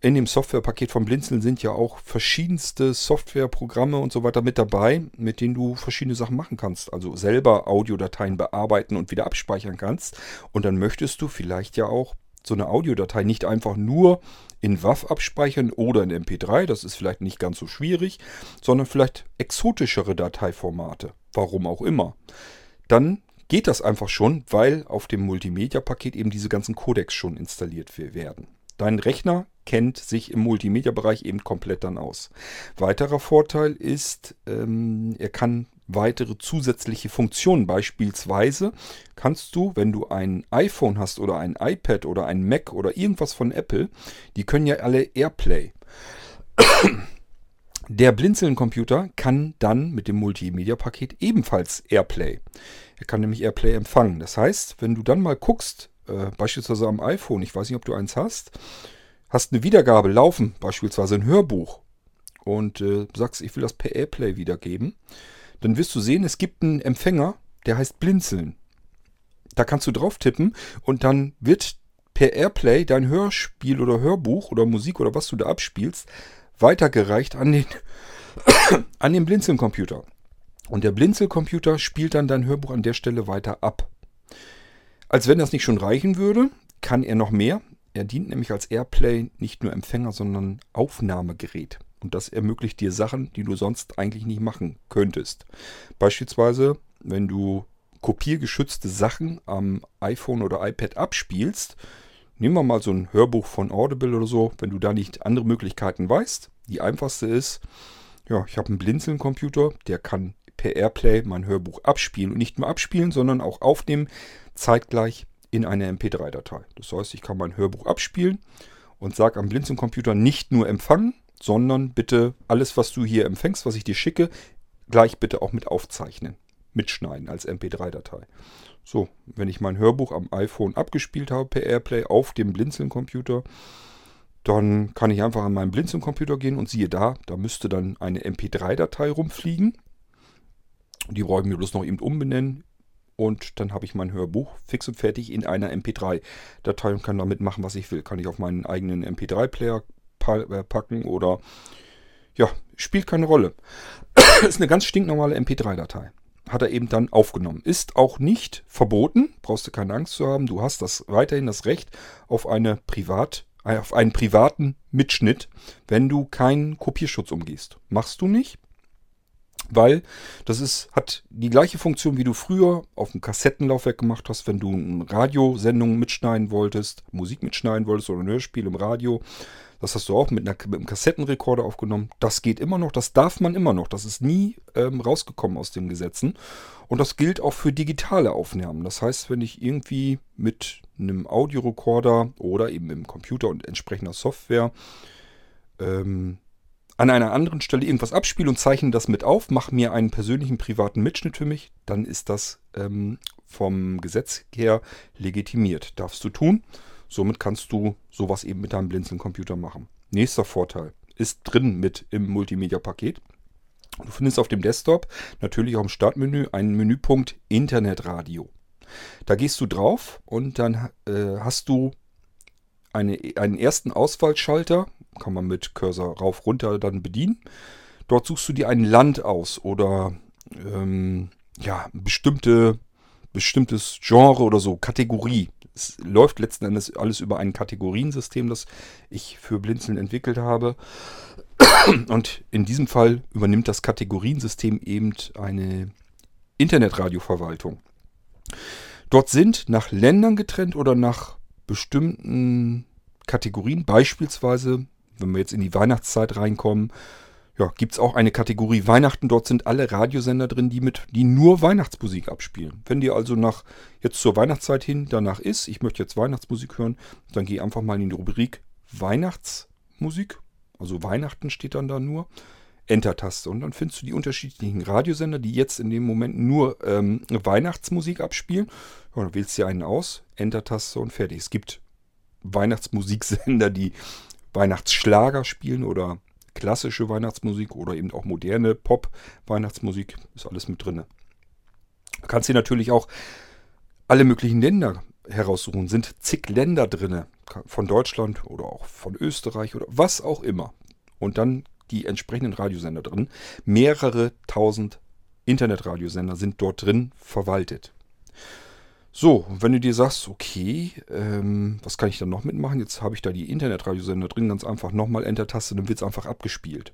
In dem Softwarepaket von Blinzeln sind ja auch verschiedenste Softwareprogramme und so weiter mit dabei, mit denen du verschiedene Sachen machen kannst. Also selber Audiodateien bearbeiten und wieder abspeichern kannst. Und dann möchtest du vielleicht ja auch so eine Audiodatei nicht einfach nur in WAV abspeichern oder in MP3, das ist vielleicht nicht ganz so schwierig, sondern vielleicht exotischere Dateiformate, warum auch immer. Dann geht das einfach schon, weil auf dem Multimedia-Paket eben diese ganzen Codecs schon installiert werden. Dein Rechner kennt sich im Multimedia-Bereich eben komplett dann aus. Weiterer Vorteil ist, ähm, er kann weitere zusätzliche Funktionen. Beispielsweise kannst du, wenn du ein iPhone hast oder ein iPad oder ein Mac oder irgendwas von Apple, die können ja alle AirPlay. Der Blinzeln-Computer kann dann mit dem Multimedia-Paket ebenfalls AirPlay. Er kann nämlich AirPlay empfangen. Das heißt, wenn du dann mal guckst, äh, beispielsweise am iPhone, ich weiß nicht, ob du eins hast, hast eine Wiedergabe laufen, beispielsweise ein Hörbuch, und äh, sagst, ich will das per AirPlay wiedergeben, dann wirst du sehen, es gibt einen Empfänger, der heißt Blinzeln. Da kannst du drauf tippen und dann wird per Airplay dein Hörspiel oder Hörbuch oder Musik oder was du da abspielst, weitergereicht an den, *coughs* an den Blinzeln-Computer. Und der Blinzeln-Computer spielt dann dein Hörbuch an der Stelle weiter ab. Als wenn das nicht schon reichen würde, kann er noch mehr. Er dient nämlich als Airplay nicht nur Empfänger, sondern Aufnahmegerät. Und das ermöglicht dir Sachen, die du sonst eigentlich nicht machen könntest. Beispielsweise, wenn du kopiergeschützte Sachen am iPhone oder iPad abspielst, nehmen wir mal so ein Hörbuch von Audible oder so, wenn du da nicht andere Möglichkeiten weißt. Die einfachste ist, ja, ich habe einen Blinzeln-Computer, der kann per Airplay mein Hörbuch abspielen und nicht nur abspielen, sondern auch aufnehmen, zeitgleich in eine MP3-Datei. Das heißt, ich kann mein Hörbuch abspielen und sage am Blinzeln-Computer nicht nur empfangen, sondern bitte alles, was du hier empfängst, was ich dir schicke, gleich bitte auch mit aufzeichnen, mitschneiden als MP3-Datei. So, wenn ich mein Hörbuch am iPhone abgespielt habe per Airplay auf dem Blinzeln-Computer, dann kann ich einfach an meinen Blinzeln-Computer gehen und siehe da, da müsste dann eine MP3-Datei rumfliegen. Die brauche ich mir bloß noch eben umbenennen. Und dann habe ich mein Hörbuch fix und fertig in einer MP3-Datei und kann damit machen, was ich will. Kann ich auf meinen eigenen MP3-Player äh, packen oder ja, spielt keine Rolle. *coughs* ist eine ganz stinknormale MP3-Datei. Hat er eben dann aufgenommen. Ist auch nicht verboten, brauchst du keine Angst zu haben. Du hast das weiterhin das Recht auf eine Privat, äh, auf einen privaten Mitschnitt, wenn du keinen Kopierschutz umgehst. Machst du nicht. Weil das ist, hat die gleiche Funktion, wie du früher auf dem Kassettenlaufwerk gemacht hast, wenn du eine Radiosendung mitschneiden wolltest, Musik mitschneiden wolltest oder ein Hörspiel im Radio. Das hast du auch mit, einer, mit einem Kassettenrekorder aufgenommen. Das geht immer noch, das darf man immer noch. Das ist nie ähm, rausgekommen aus den Gesetzen. Und das gilt auch für digitale Aufnahmen. Das heißt, wenn ich irgendwie mit einem Audiorekorder oder eben im Computer und entsprechender Software ähm, an einer anderen Stelle irgendwas abspiele und zeichne das mit auf, mache mir einen persönlichen privaten Mitschnitt für mich, dann ist das ähm, vom Gesetz her legitimiert. Darfst du tun. Somit kannst du sowas eben mit deinem Blinzeln-Computer machen. Nächster Vorteil ist drin mit im Multimedia-Paket. Du findest auf dem Desktop natürlich auch im Startmenü einen Menüpunkt Internetradio. Da gehst du drauf und dann äh, hast du eine, einen ersten Auswahlschalter, kann man mit Cursor rauf runter dann bedienen. Dort suchst du dir ein Land aus oder ähm, ja, bestimmte, bestimmtes Genre oder so, Kategorie. Es läuft letzten Endes alles über ein Kategoriensystem, das ich für Blinzeln entwickelt habe. Und in diesem Fall übernimmt das Kategoriensystem eben eine Internetradioverwaltung. Dort sind nach Ländern getrennt oder nach bestimmten Kategorien, beispielsweise, wenn wir jetzt in die Weihnachtszeit reinkommen, ja, gibt es auch eine Kategorie Weihnachten. Dort sind alle Radiosender drin, die mit, die nur Weihnachtsmusik abspielen. Wenn dir also nach jetzt zur Weihnachtszeit hin danach ist, ich möchte jetzt Weihnachtsmusik hören, dann geh einfach mal in die Rubrik Weihnachtsmusik. Also Weihnachten steht dann da nur. Enter-Taste. Und dann findest du die unterschiedlichen Radiosender, die jetzt in dem Moment nur ähm, Weihnachtsmusik abspielen. Ja, dann wählst du einen aus, Enter-Taste und fertig. Es gibt Weihnachtsmusiksender, die Weihnachtsschlager spielen oder klassische Weihnachtsmusik oder eben auch moderne Pop-Weihnachtsmusik. Ist alles mit drin. Du kannst dir natürlich auch alle möglichen Länder heraussuchen. Sind zig Länder drin. Von Deutschland oder auch von Österreich oder was auch immer. Und dann die entsprechenden Radiosender drin. Mehrere tausend Internetradiosender sind dort drin verwaltet. So, wenn du dir sagst, okay, ähm, was kann ich dann noch mitmachen? Jetzt habe ich da die Internetradiosender drin, ganz einfach nochmal Enter-Taste, dann wird es einfach abgespielt.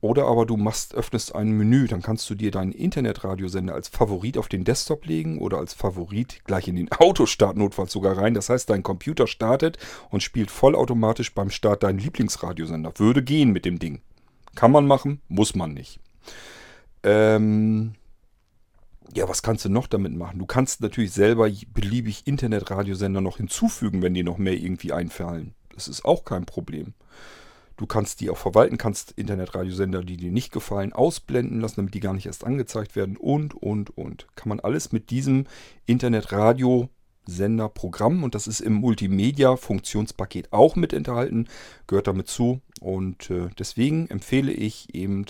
Oder aber du machst, öffnest ein Menü, dann kannst du dir deinen Internetradiosender als Favorit auf den Desktop legen oder als Favorit gleich in den *laughs* Autostart notfalls sogar rein. Das heißt, dein Computer startet und spielt vollautomatisch beim Start deinen Lieblingsradiosender. Würde gehen mit dem Ding. Kann man machen, muss man nicht. Ähm, ja, was kannst du noch damit machen? Du kannst natürlich selber beliebig Internetradiosender noch hinzufügen, wenn dir noch mehr irgendwie einfallen. Das ist auch kein Problem. Du kannst die auch verwalten, kannst Internetradiosender, die dir nicht gefallen, ausblenden lassen, damit die gar nicht erst angezeigt werden und, und, und. Kann man alles mit diesem Internetradiosender-Programm und das ist im Multimedia-Funktionspaket auch mit enthalten, gehört damit zu und äh, deswegen empfehle ich eben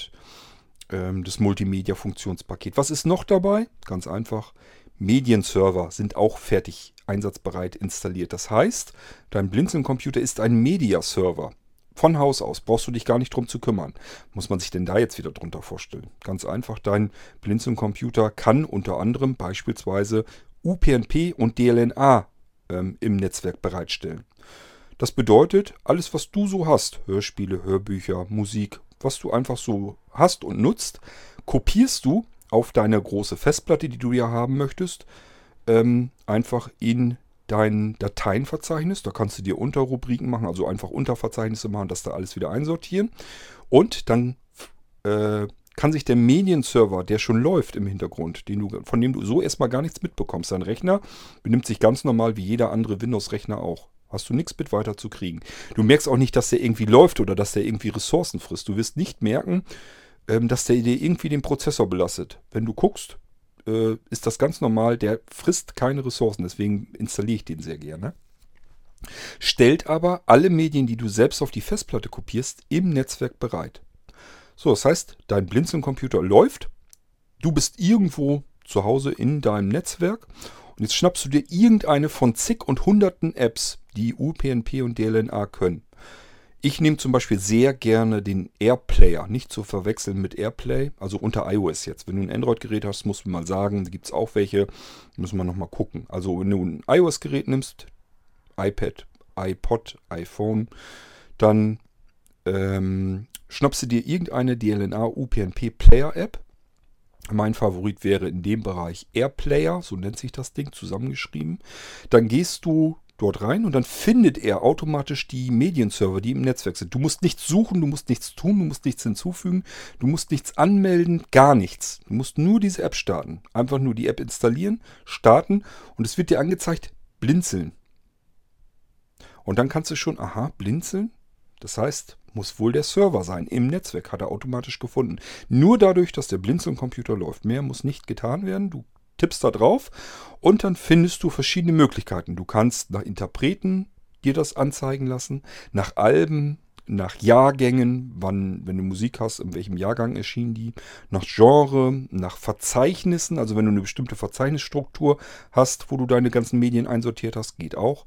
das Multimedia-Funktionspaket. Was ist noch dabei? Ganz einfach. Medienserver sind auch fertig einsatzbereit installiert. Das heißt, dein Blinzeln-Computer ist ein Media-Server. Von Haus aus brauchst du dich gar nicht drum zu kümmern. Muss man sich denn da jetzt wieder drunter vorstellen? Ganz einfach, dein Blinzeln-Computer kann unter anderem beispielsweise UPnP und DLNA ähm, im Netzwerk bereitstellen. Das bedeutet, alles was du so hast, Hörspiele, Hörbücher, Musik, was du einfach so hast und nutzt, kopierst du auf deine große Festplatte, die du ja haben möchtest, ähm, einfach in dein Dateienverzeichnis. Da kannst du dir Unterrubriken machen, also einfach Unterverzeichnisse machen, das da alles wieder einsortieren. Und dann äh, kann sich der Medienserver, der schon läuft im Hintergrund, den du, von dem du so erstmal gar nichts mitbekommst, dein Rechner benimmt sich ganz normal wie jeder andere Windows-Rechner auch. Hast du nichts mit weiter zu kriegen. Du merkst auch nicht, dass der irgendwie läuft oder dass der irgendwie Ressourcen frisst. Du wirst nicht merken, ähm, dass der dir irgendwie den Prozessor belastet. Wenn du guckst, äh, ist das ganz normal. Der frisst keine Ressourcen. Deswegen installiere ich den sehr gerne. Stellt aber alle Medien, die du selbst auf die Festplatte kopierst, im Netzwerk bereit. So, das heißt, dein Blinzeln-Computer läuft. Du bist irgendwo zu Hause in deinem Netzwerk. Und jetzt schnappst du dir irgendeine von zig und hunderten Apps, die UPnP und DLNA können. Ich nehme zum Beispiel sehr gerne den Airplayer, nicht zu verwechseln mit Airplay, also unter iOS jetzt. Wenn du ein Android-Gerät hast, musst du mal sagen, gibt es auch welche, müssen wir nochmal gucken. Also wenn du ein iOS-Gerät nimmst, iPad, iPod, iPhone, dann ähm, schnappst du dir irgendeine DLNA UPnP Player App Mein Favorit wäre in dem Bereich Airplayer, so nennt sich das Ding, zusammengeschrieben. Dann gehst du dort rein und dann findet er automatisch die Medienserver, die im Netzwerk sind. Du musst nichts suchen, du musst nichts tun, du musst nichts hinzufügen, du musst nichts anmelden, gar nichts. Du musst nur diese App starten. Einfach nur die App installieren, starten und es wird dir angezeigt, blinzeln. Und dann kannst du schon, aha, blinzeln. Das heißt, muss wohl der Server sein. Im Netzwerk hat er automatisch gefunden. Nur dadurch, dass der Blinzeln-Computer läuft. Mehr muss nicht getan werden. Du tippst da drauf und dann findest du verschiedene Möglichkeiten. Du kannst nach Interpreten dir das anzeigen lassen, nach Alben, nach Jahrgängen, wann, wenn du Musik hast, in welchem Jahrgang erschienen die, nach Genre, nach Verzeichnissen, also wenn du eine bestimmte Verzeichnisstruktur hast, wo du deine ganzen Medien einsortiert hast, geht auch.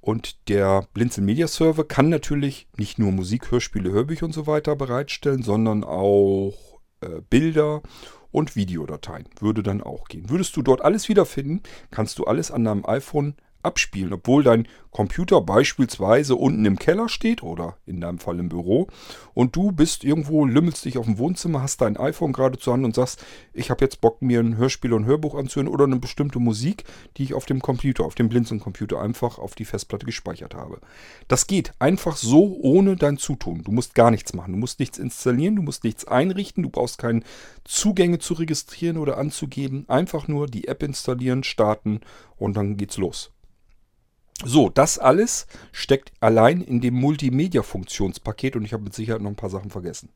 Und der Blinzel Media Server kann natürlich nicht nur Musik, Hörspiele, Hörbücher und so weiter bereitstellen, sondern auch äh, Bilder und Videodateien. Würde dann auch gehen. Würdest du dort alles wiederfinden, kannst du alles an deinem iPhone abspielen, obwohl dein Computer beispielsweise unten im Keller steht oder in deinem Fall im Büro und du bist irgendwo, lümmelst dich auf dem Wohnzimmer, hast dein iPhone gerade zur Hand und sagst, ich habe jetzt Bock, mir ein Hörspiel und ein Hörbuch anzuhören oder eine bestimmte Musik, die ich auf dem Computer, auf dem Blinzeln-Computer einfach auf die Festplatte gespeichert habe. Das geht einfach so ohne dein Zutun. Du musst gar nichts machen, du musst nichts installieren, du musst nichts einrichten, du brauchst keine Zugänge zu registrieren oder anzugeben, einfach nur die App installieren, starten und dann geht's los. So, das alles steckt allein in dem Multimedia-Funktionspaket und ich habe mit Sicherheit noch ein paar Sachen vergessen.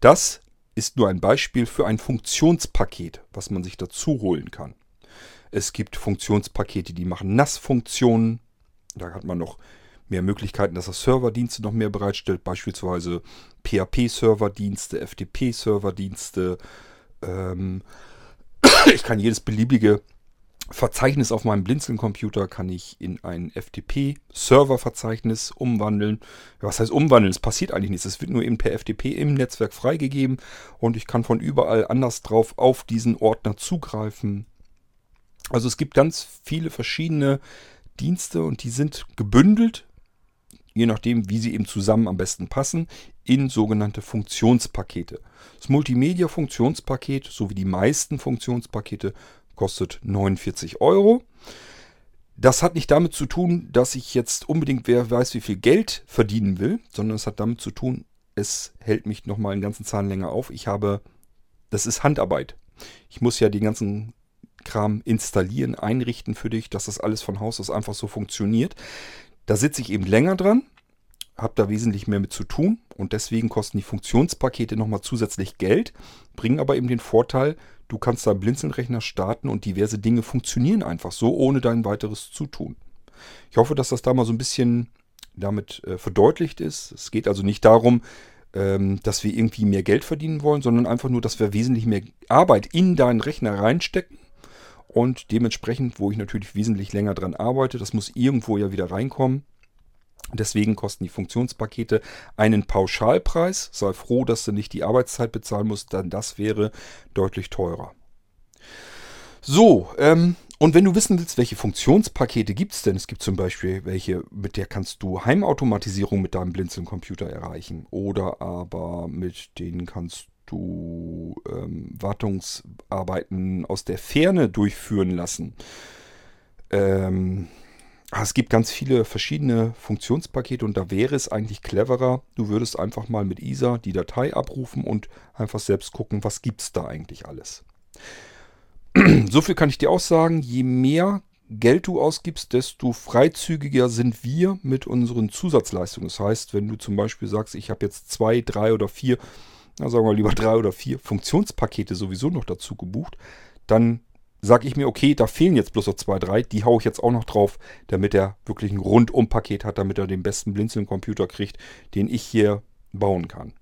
Das ist nur ein Beispiel für ein Funktionspaket, was man sich dazu holen kann. Es gibt Funktionspakete, die machen NAS-Funktionen. Da hat man noch mehr Möglichkeiten, dass das Serverdienste noch mehr bereitstellt, beispielsweise PHP-Serverdienste, FTP-Serverdienste. Ähm *coughs* ich kann jedes beliebige Verzeichnis auf meinem Blinzeln-Computer kann ich in ein FTP-Server-Verzeichnis umwandeln. Was heißt umwandeln? Es passiert eigentlich nichts. Es wird nur eben per FTP im Netzwerk freigegeben und ich kann von überall anders drauf auf diesen Ordner zugreifen. Also es gibt ganz viele verschiedene Dienste und die sind gebündelt, je nachdem, wie sie eben zusammen am besten passen, in sogenannte Funktionspakete. Das Multimedia-Funktionspaket, so wie die meisten Funktionspakete, kostet 49 Euro. Das hat nicht damit zu tun, dass ich jetzt unbedingt wer weiß, wie viel Geld verdienen will, sondern es hat damit zu tun, es hält mich nochmal einen ganzen Zahn länger auf. Ich habe, das ist Handarbeit. Ich muss ja den ganzen Kram installieren, einrichten für dich, dass das alles von Haus aus einfach so funktioniert. Da sitze ich eben länger dran, habe da wesentlich mehr mit zu tun und deswegen kosten die Funktionspakete nochmal zusätzlich Geld, bringen aber eben den Vorteil, Du kannst deinen Blinzelnrechner starten und diverse Dinge funktionieren einfach so, ohne dein weiteres Zutun. Ich hoffe, dass das da mal so ein bisschen damit äh, verdeutlicht ist. Es geht also nicht darum, ähm, dass wir irgendwie mehr Geld verdienen wollen, sondern einfach nur, dass wir wesentlich mehr Arbeit in deinen Rechner reinstecken. Und dementsprechend, wo ich natürlich wesentlich länger dran arbeite, das muss irgendwo ja wieder reinkommen. Deswegen kosten die Funktionspakete einen Pauschalpreis. Sei froh, dass du nicht die Arbeitszeit bezahlen musst, denn das wäre deutlich teurer. So, ähm, und wenn du wissen willst, welche Funktionspakete gibt es denn? Es gibt zum Beispiel welche, mit der kannst du Heimautomatisierung mit deinem Blinzeln-Computer erreichen. Oder aber mit denen kannst du ähm, Wartungsarbeiten aus der Ferne durchführen lassen. Ähm, es gibt ganz viele verschiedene Funktionspakete und da wäre es eigentlich cleverer, du würdest einfach mal mit ISA die Datei abrufen und einfach selbst gucken, was gibt es da eigentlich alles. *clears throat* so viel kann ich dir auch sagen, je mehr Geld du ausgibst, desto freizügiger sind wir mit unseren Zusatzleistungen. Das heißt, wenn du zum Beispiel sagst, ich habe jetzt zwei, drei oder vier, na sagen wir lieber drei oder vier Funktionspakete sowieso noch dazu gebucht, dann sage ich mir, okay, da fehlen jetzt bloß noch zwei, drei, die haue ich jetzt auch noch drauf, damit er wirklich ein Rundum-Paket hat, damit er den besten Blinzeln-Computer kriegt, den ich hier bauen kann.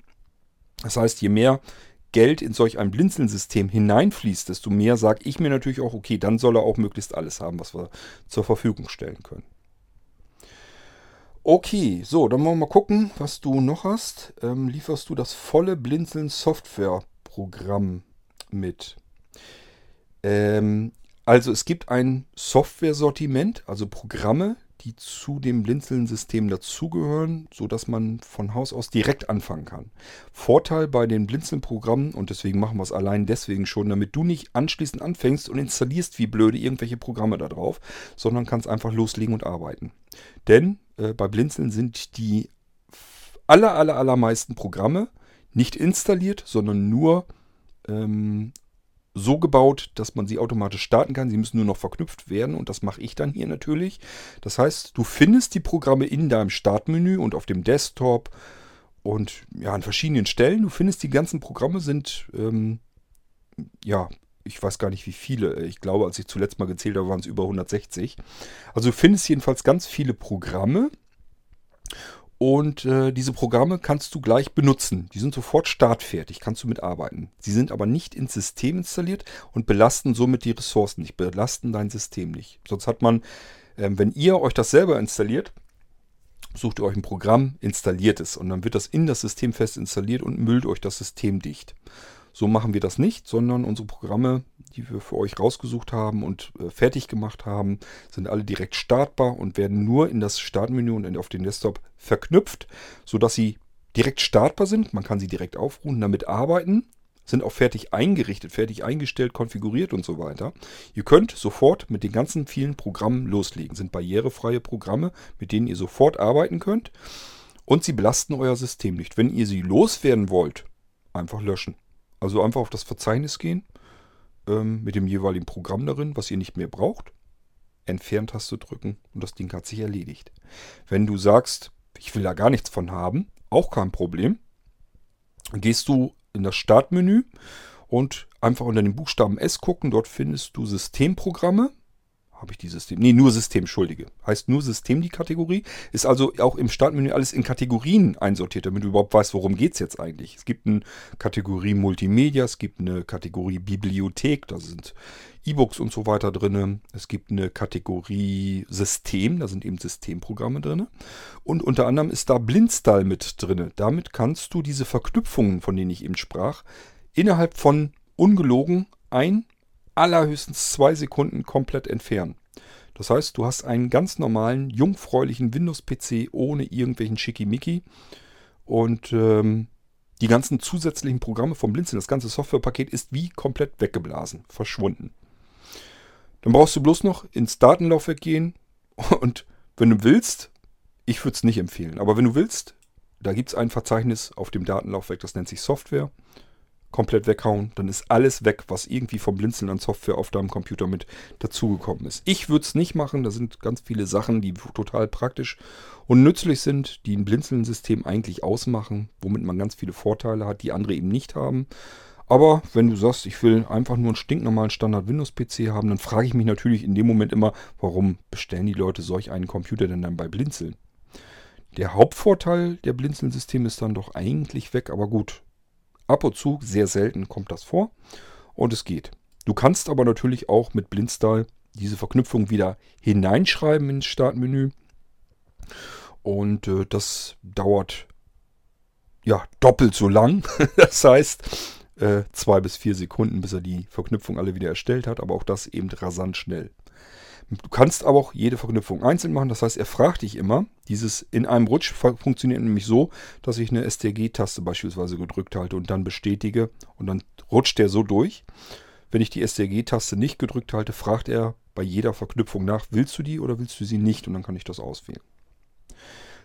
Das heißt, je mehr Geld in solch ein Blinzeln-System hineinfließt, desto mehr sage ich mir natürlich auch, okay, dann soll er auch möglichst alles haben, was wir zur Verfügung stellen können. Okay, so, dann wollen wir mal gucken, was du noch hast. Ähm, lieferst du das volle Blinzeln-Software-Programm mit? Ähm, also es gibt ein Software-Sortiment, also Programme, die zu dem Blinzeln-System dazugehören, sodass man von Haus aus direkt anfangen kann. Vorteil bei den Blinzeln-Programmen, und deswegen machen wir es allein deswegen schon, damit du nicht anschließend anfängst und installierst wie blöde irgendwelche Programme da drauf, sondern kannst einfach loslegen und arbeiten. Denn äh, bei Blinzeln sind die aller, aller, allermeisten Programme nicht installiert, sondern nur ähm, so gebaut, dass man sie automatisch starten kann. Sie müssen nur noch verknüpft werden und das mache ich dann hier natürlich. Das heißt, du findest die Programme in deinem Startmenü und auf dem Desktop und ja, an verschiedenen Stellen. Du findest die ganzen Programme sind, ähm, ja, ich weiß gar nicht wie viele. Ich glaube, als ich zuletzt mal gezählt habe, waren es über 160. Also du findest jedenfalls ganz viele Programme und äh, diese Programme kannst du gleich benutzen. Die sind sofort startfertig, kannst du mitarbeiten. Sie sind aber nicht ins System installiert und belasten somit die Ressourcen nicht, belasten dein System nicht. Sonst hat man, äh, wenn ihr euch das selber installiert, sucht ihr euch ein Programm, installiert es und dann wird das in das System fest installiert und müllt euch das System dicht. So machen wir das nicht, sondern unsere Programme, die wir für euch rausgesucht haben und äh, fertig gemacht haben, sind alle direkt startbar und werden nur in das Startmenü und auf den Desktop verknüpft, sodass sie direkt startbar sind. Man kann sie direkt aufrufen, damit arbeiten, sind auch fertig eingerichtet, fertig eingestellt, konfiguriert und so weiter. Ihr könnt sofort mit den ganzen vielen Programmen loslegen. Sind barrierefreie Programme, mit denen ihr sofort arbeiten könnt. Und sie belasten euer System nicht. Wenn ihr sie loswerden wollt, einfach löschen. Also einfach auf das Verzeichnis gehen ähm, mit dem jeweiligen Programm darin, was ihr nicht mehr braucht. Entfernt-Taste drücken und das Ding hat sich erledigt. Wenn du sagst, ich will da gar nichts von haben, auch kein Problem. Gehst du in das Startmenü und einfach unter dem Buchstaben S gucken. Dort findest du Systemprogramme. Habe ich die System? Nee, nur System, Entschuldige. Heißt nur System die Kategorie. Ist also auch im Startmenü alles in Kategorien einsortiert, damit du überhaupt weißt, worum geht es jetzt eigentlich. Es gibt eine Kategorie Multimedia, es gibt eine Kategorie Bibliothek, da sind E-Books und so weiter drin. Es gibt eine Kategorie System, da sind eben Systemprogramme drin. Und unter anderem ist da Blindstyle mit drin. Damit kannst du diese Verknüpfungen, von denen ich eben sprach, innerhalb von ungelogen ein allerhöchstens zwei Sekunden komplett entfernen. Das heißt, du hast einen ganz normalen, jungfräulichen Windows-PC ohne irgendwelchen Schickimicki und ähm, die ganzen zusätzlichen Programme vom Blinzeln, das ganze Softwarepaket ist wie komplett weggeblasen, verschwunden. Dann brauchst du bloß noch ins Datenlaufwerk gehen *laughs* und wenn du willst, ich würde es nicht empfehlen, aber wenn du willst, da gibt es ein Verzeichnis auf dem Datenlaufwerk, das nennt sich Software komplett weghauen, dann ist alles weg, was irgendwie vom Blinzeln an Software auf deinem Computer mit dazugekommen ist. Ich würde es nicht machen, da sind ganz viele Sachen, die total praktisch und nützlich sind, die ein Blinzeln-System eigentlich ausmachen, womit man ganz viele Vorteile hat, die andere eben nicht haben. Aber wenn du sagst, ich will einfach nur einen stinknormalen Standard-Windows-PC haben, dann frage ich mich natürlich in dem Moment immer, warum bestellen die Leute solch einen Computer denn dann bei Blinzeln? Der Hauptvorteil der Blinzeln-Systeme ist dann doch eigentlich weg, aber gut, Ab und zu, sehr selten kommt das vor und es geht. Du kannst aber natürlich auch mit Blindstyle diese Verknüpfung wieder hineinschreiben ins Startmenü. Und äh, das dauert ja doppelt so lang. *laughs* das heißt äh, zwei bis vier Sekunden, bis er die Verknüpfung alle wieder erstellt hat. Aber auch das eben rasant schnell. Du kannst aber auch jede Verknüpfung einzeln machen. Das heißt, er fragt dich immer. Dieses in einem Rutsch funktioniert nämlich so, dass ich eine STRG-Taste beispielsweise gedrückt halte und dann bestätige. Und dann rutscht der so durch. Wenn ich die STRG-Taste nicht gedrückt halte, fragt er bei jeder Verknüpfung nach, willst du die oder willst du sie nicht? Und dann kann ich das auswählen.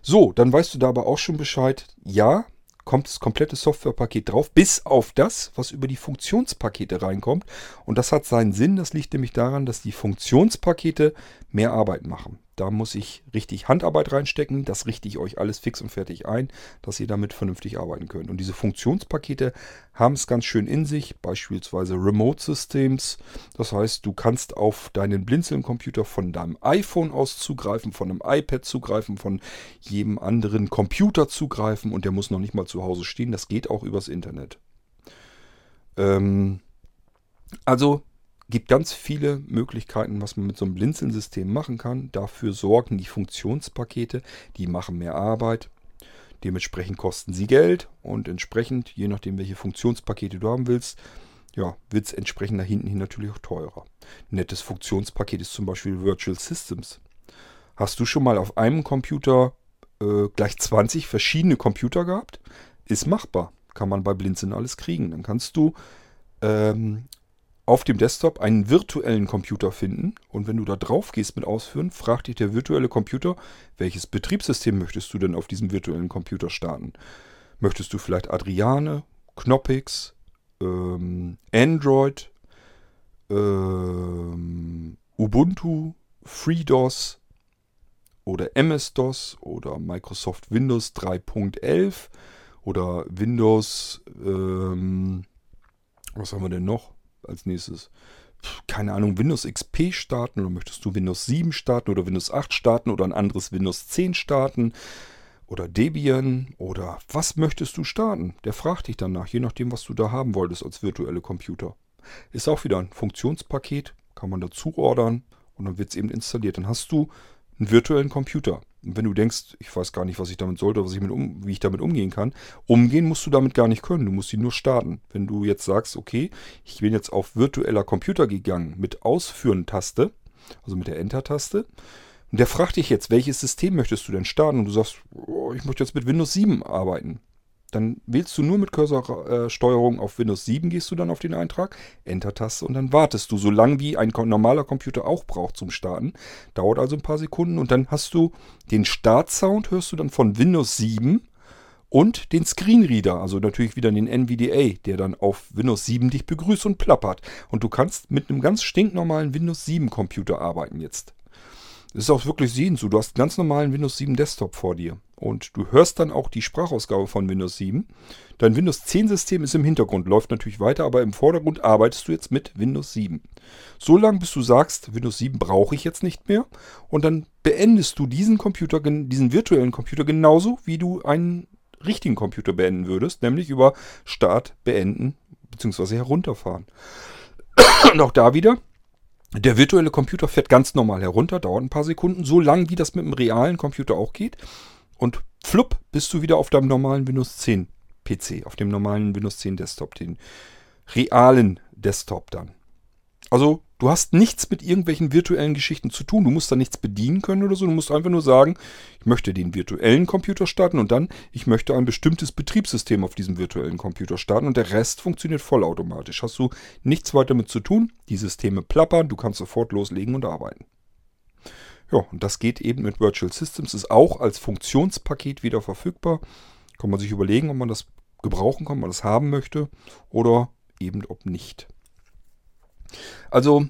So, dann weißt du da aber auch schon Bescheid. Ja, kommt das komplette Softwarepaket drauf, bis auf das, was über die Funktionspakete reinkommt. Und das hat seinen Sinn. Das liegt nämlich daran, dass die Funktionspakete mehr Arbeit machen. Da muss ich richtig Handarbeit reinstecken. Das richte ich euch alles fix und fertig ein, dass ihr damit vernünftig arbeiten könnt. Und diese Funktionspakete haben es ganz schön in sich, beispielsweise Remote Systems. Das heißt, du kannst auf deinen Blinzeln-Computer von deinem iPhone aus zugreifen, von einem iPad zugreifen, von jedem anderen Computer zugreifen und der muss noch nicht mal zu Hause stehen. Das geht auch übers Internet. Ähm, also gibt ganz viele Möglichkeiten, was man mit so einem Blinzeln-System machen kann. Dafür sorgen die Funktionspakete, die machen mehr Arbeit. Dementsprechend kosten sie Geld und entsprechend, je nachdem, welche Funktionspakete du haben willst, ja, wird es entsprechend nach hinten hin natürlich auch teurer. Ein nettes Funktionspaket ist zum Beispiel Virtual Systems. Hast du schon mal auf einem Computer äh, gleich 20 verschiedene Computer gehabt? Ist machbar. Kann man bei Blinzeln alles kriegen. Dann kannst du ähm, auf dem Desktop einen virtuellen Computer finden und wenn du da drauf gehst mit Ausführen, fragt dich der virtuelle Computer, welches Betriebssystem möchtest du denn auf diesem virtuellen Computer starten? Möchtest du vielleicht Adriane, Knoppix, ähm, Android, ähm, Ubuntu, FreeDOS oder MS-DOS oder Microsoft Windows 3.11 oder Windows, ähm, was haben wir denn noch als nächstes? keine Ahnung, Windows XP starten oder möchtest du Windows 7 starten oder Windows 8 starten oder ein anderes Windows 10 starten oder Debian oder was möchtest du starten? Der fragt dich danach, je nachdem, was du da haben wolltest als virtuelle Computer. Ist auch wieder ein Funktionspaket, kann man dazu ordern und dann wird es eben installiert. Dann hast du einen virtuellen Computer. Und wenn du denkst, ich weiß gar nicht, was ich damit sollte, was ich mit um, wie ich damit umgehen kann, umgehen musst du damit gar nicht können. Du musst ihn nur starten. Wenn du jetzt sagst, okay, ich bin jetzt auf virtueller Computer gegangen mit Ausführen-Taste, also mit der Enter-Taste, und der fragt dich jetzt, welches System möchtest du denn starten? Und du sagst, oh, ich möchte jetzt mit Windows 7 arbeiten. Dann wählst du nur mit Cursorsteuerung auf Windows 7, gehst du dann auf den Eintrag, Enter-Taste und dann wartest du so lange, wie ein normaler Computer auch braucht zum Starten. Dauert also ein paar Sekunden und dann hast du den Startsound, hörst du dann von Windows 7 und den Screenreader, also natürlich wieder den NVDA, der dann auf Windows 7 dich begrüßt und plappert. Und du kannst mit einem ganz stinknormalen Windows 7 Computer arbeiten jetzt. Das ist auch wirklich sehen so. Du hast einen ganz normalen Windows 7 Desktop vor dir. Und du hörst dann auch die Sprachausgabe von Windows 7. Dein Windows 10 System ist im Hintergrund, läuft natürlich weiter, aber im Vordergrund arbeitest du jetzt mit Windows 7. So lange, bis du sagst, Windows 7 brauche ich jetzt nicht mehr. Und dann beendest du diesen Computer, diesen virtuellen Computer genauso, wie du einen richtigen Computer beenden würdest, nämlich über Start, Beenden bzw. herunterfahren. *clears throat* Und auch da wieder, der virtuelle Computer fährt ganz normal herunter, dauert ein paar Sekunden, so lang wie das mit dem realen Computer auch geht. Und flupp, bist du wieder auf deinem normalen Windows 10 PC, auf dem normalen Windows 10 Desktop, den realen Desktop dann. Also du hast nichts mit irgendwelchen virtuellen Geschichten zu tun. Du musst da nichts bedienen können oder so. Du musst einfach nur sagen, ich möchte den virtuellen Computer starten und dann, ich möchte ein bestimmtes Betriebssystem auf diesem virtuellen Computer starten und der Rest funktioniert vollautomatisch. Hast du nichts weiter mit zu tun. Die Systeme plappern, du kannst sofort loslegen und arbeiten. Ja, und das geht eben mit Virtual Systems, ist auch als Funktionspaket wieder verfügbar. Kann man sich überlegen, ob man das gebrauchen kann, ob man das haben möchte oder eben ob nicht. Also,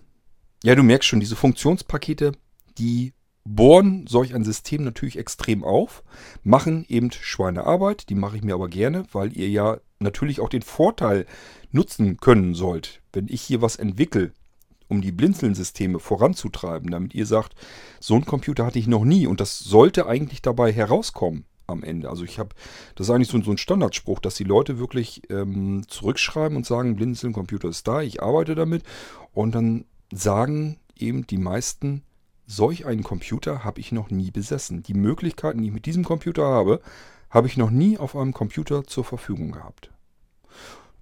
ja, du merkst schon, diese Funktionspakete, die bohren solch ein System natürlich extrem auf, machen eben Schweinearbeit, die mache ich mir aber gerne, weil ihr ja natürlich auch den Vorteil nutzen können sollt. Wenn ich hier was entwickle, um die Blinzeln-Systeme voranzutreiben, damit ihr sagt, so ein Computer hatte ich noch nie und das sollte eigentlich dabei herauskommen am Ende. Also ich habe, das ist eigentlich so, so, ein Standardspruch, dass die Leute wirklich ähm, zurückschreiben und sagen, Blinzeln-Computer ist da, ich arbeite damit und dann sagen eben die meisten, solch einen Computer habe ich noch nie besessen. Die Möglichkeiten, die ich mit diesem Computer habe, habe ich noch nie auf einem Computer zur Verfügung gehabt.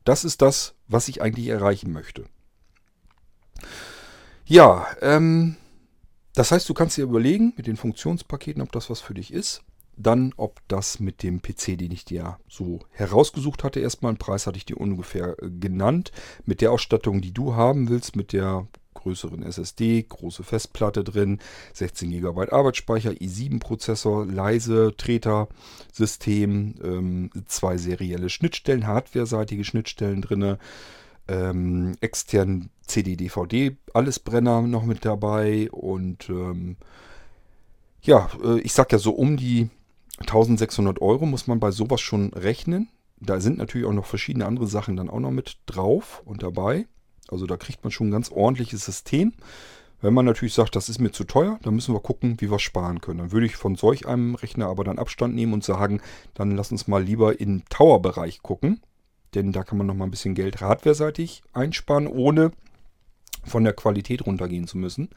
Das ist das, was ich eigentlich erreichen möchte. Ja, ähm, das heißt, du kannst dir überlegen mit den Funktionspaketen, ob das was für dich ist. Dann, ob das mit dem PC, den ich dir so herausgesucht hatte, erstmal einen Preis hatte ich dir ungefähr äh, genannt. Mit der Ausstattung, die du haben willst, mit der größeren SSD, große Festplatte drin, 16 GB Arbeitsspeicher, i7-Prozessor, leise Treter-System, ähm, zwei serielle Schnittstellen, hardware-seitige Schnittstellen drin, ähm, externen CD-DVD, alles Brenner noch mit dabei und ähm, ja, äh, ich sag ja so um die 1600 Euro muss man bei sowas schon rechnen. Da sind natürlich auch noch verschiedene andere Sachen dann auch noch mit drauf und dabei. Also da kriegt man schon ein ganz ordentliches System. Wenn man natürlich sagt, das ist mir zu teuer, dann müssen wir gucken, wie wir sparen können. Dann würde ich von solch einem Rechner aber dann Abstand nehmen und sagen, dann lass uns mal lieber im Tower-Bereich gucken. Denn da kann man noch mal ein bisschen Geld hardware-seitig einsparen, ohne von der Qualität runtergehen zu müssen.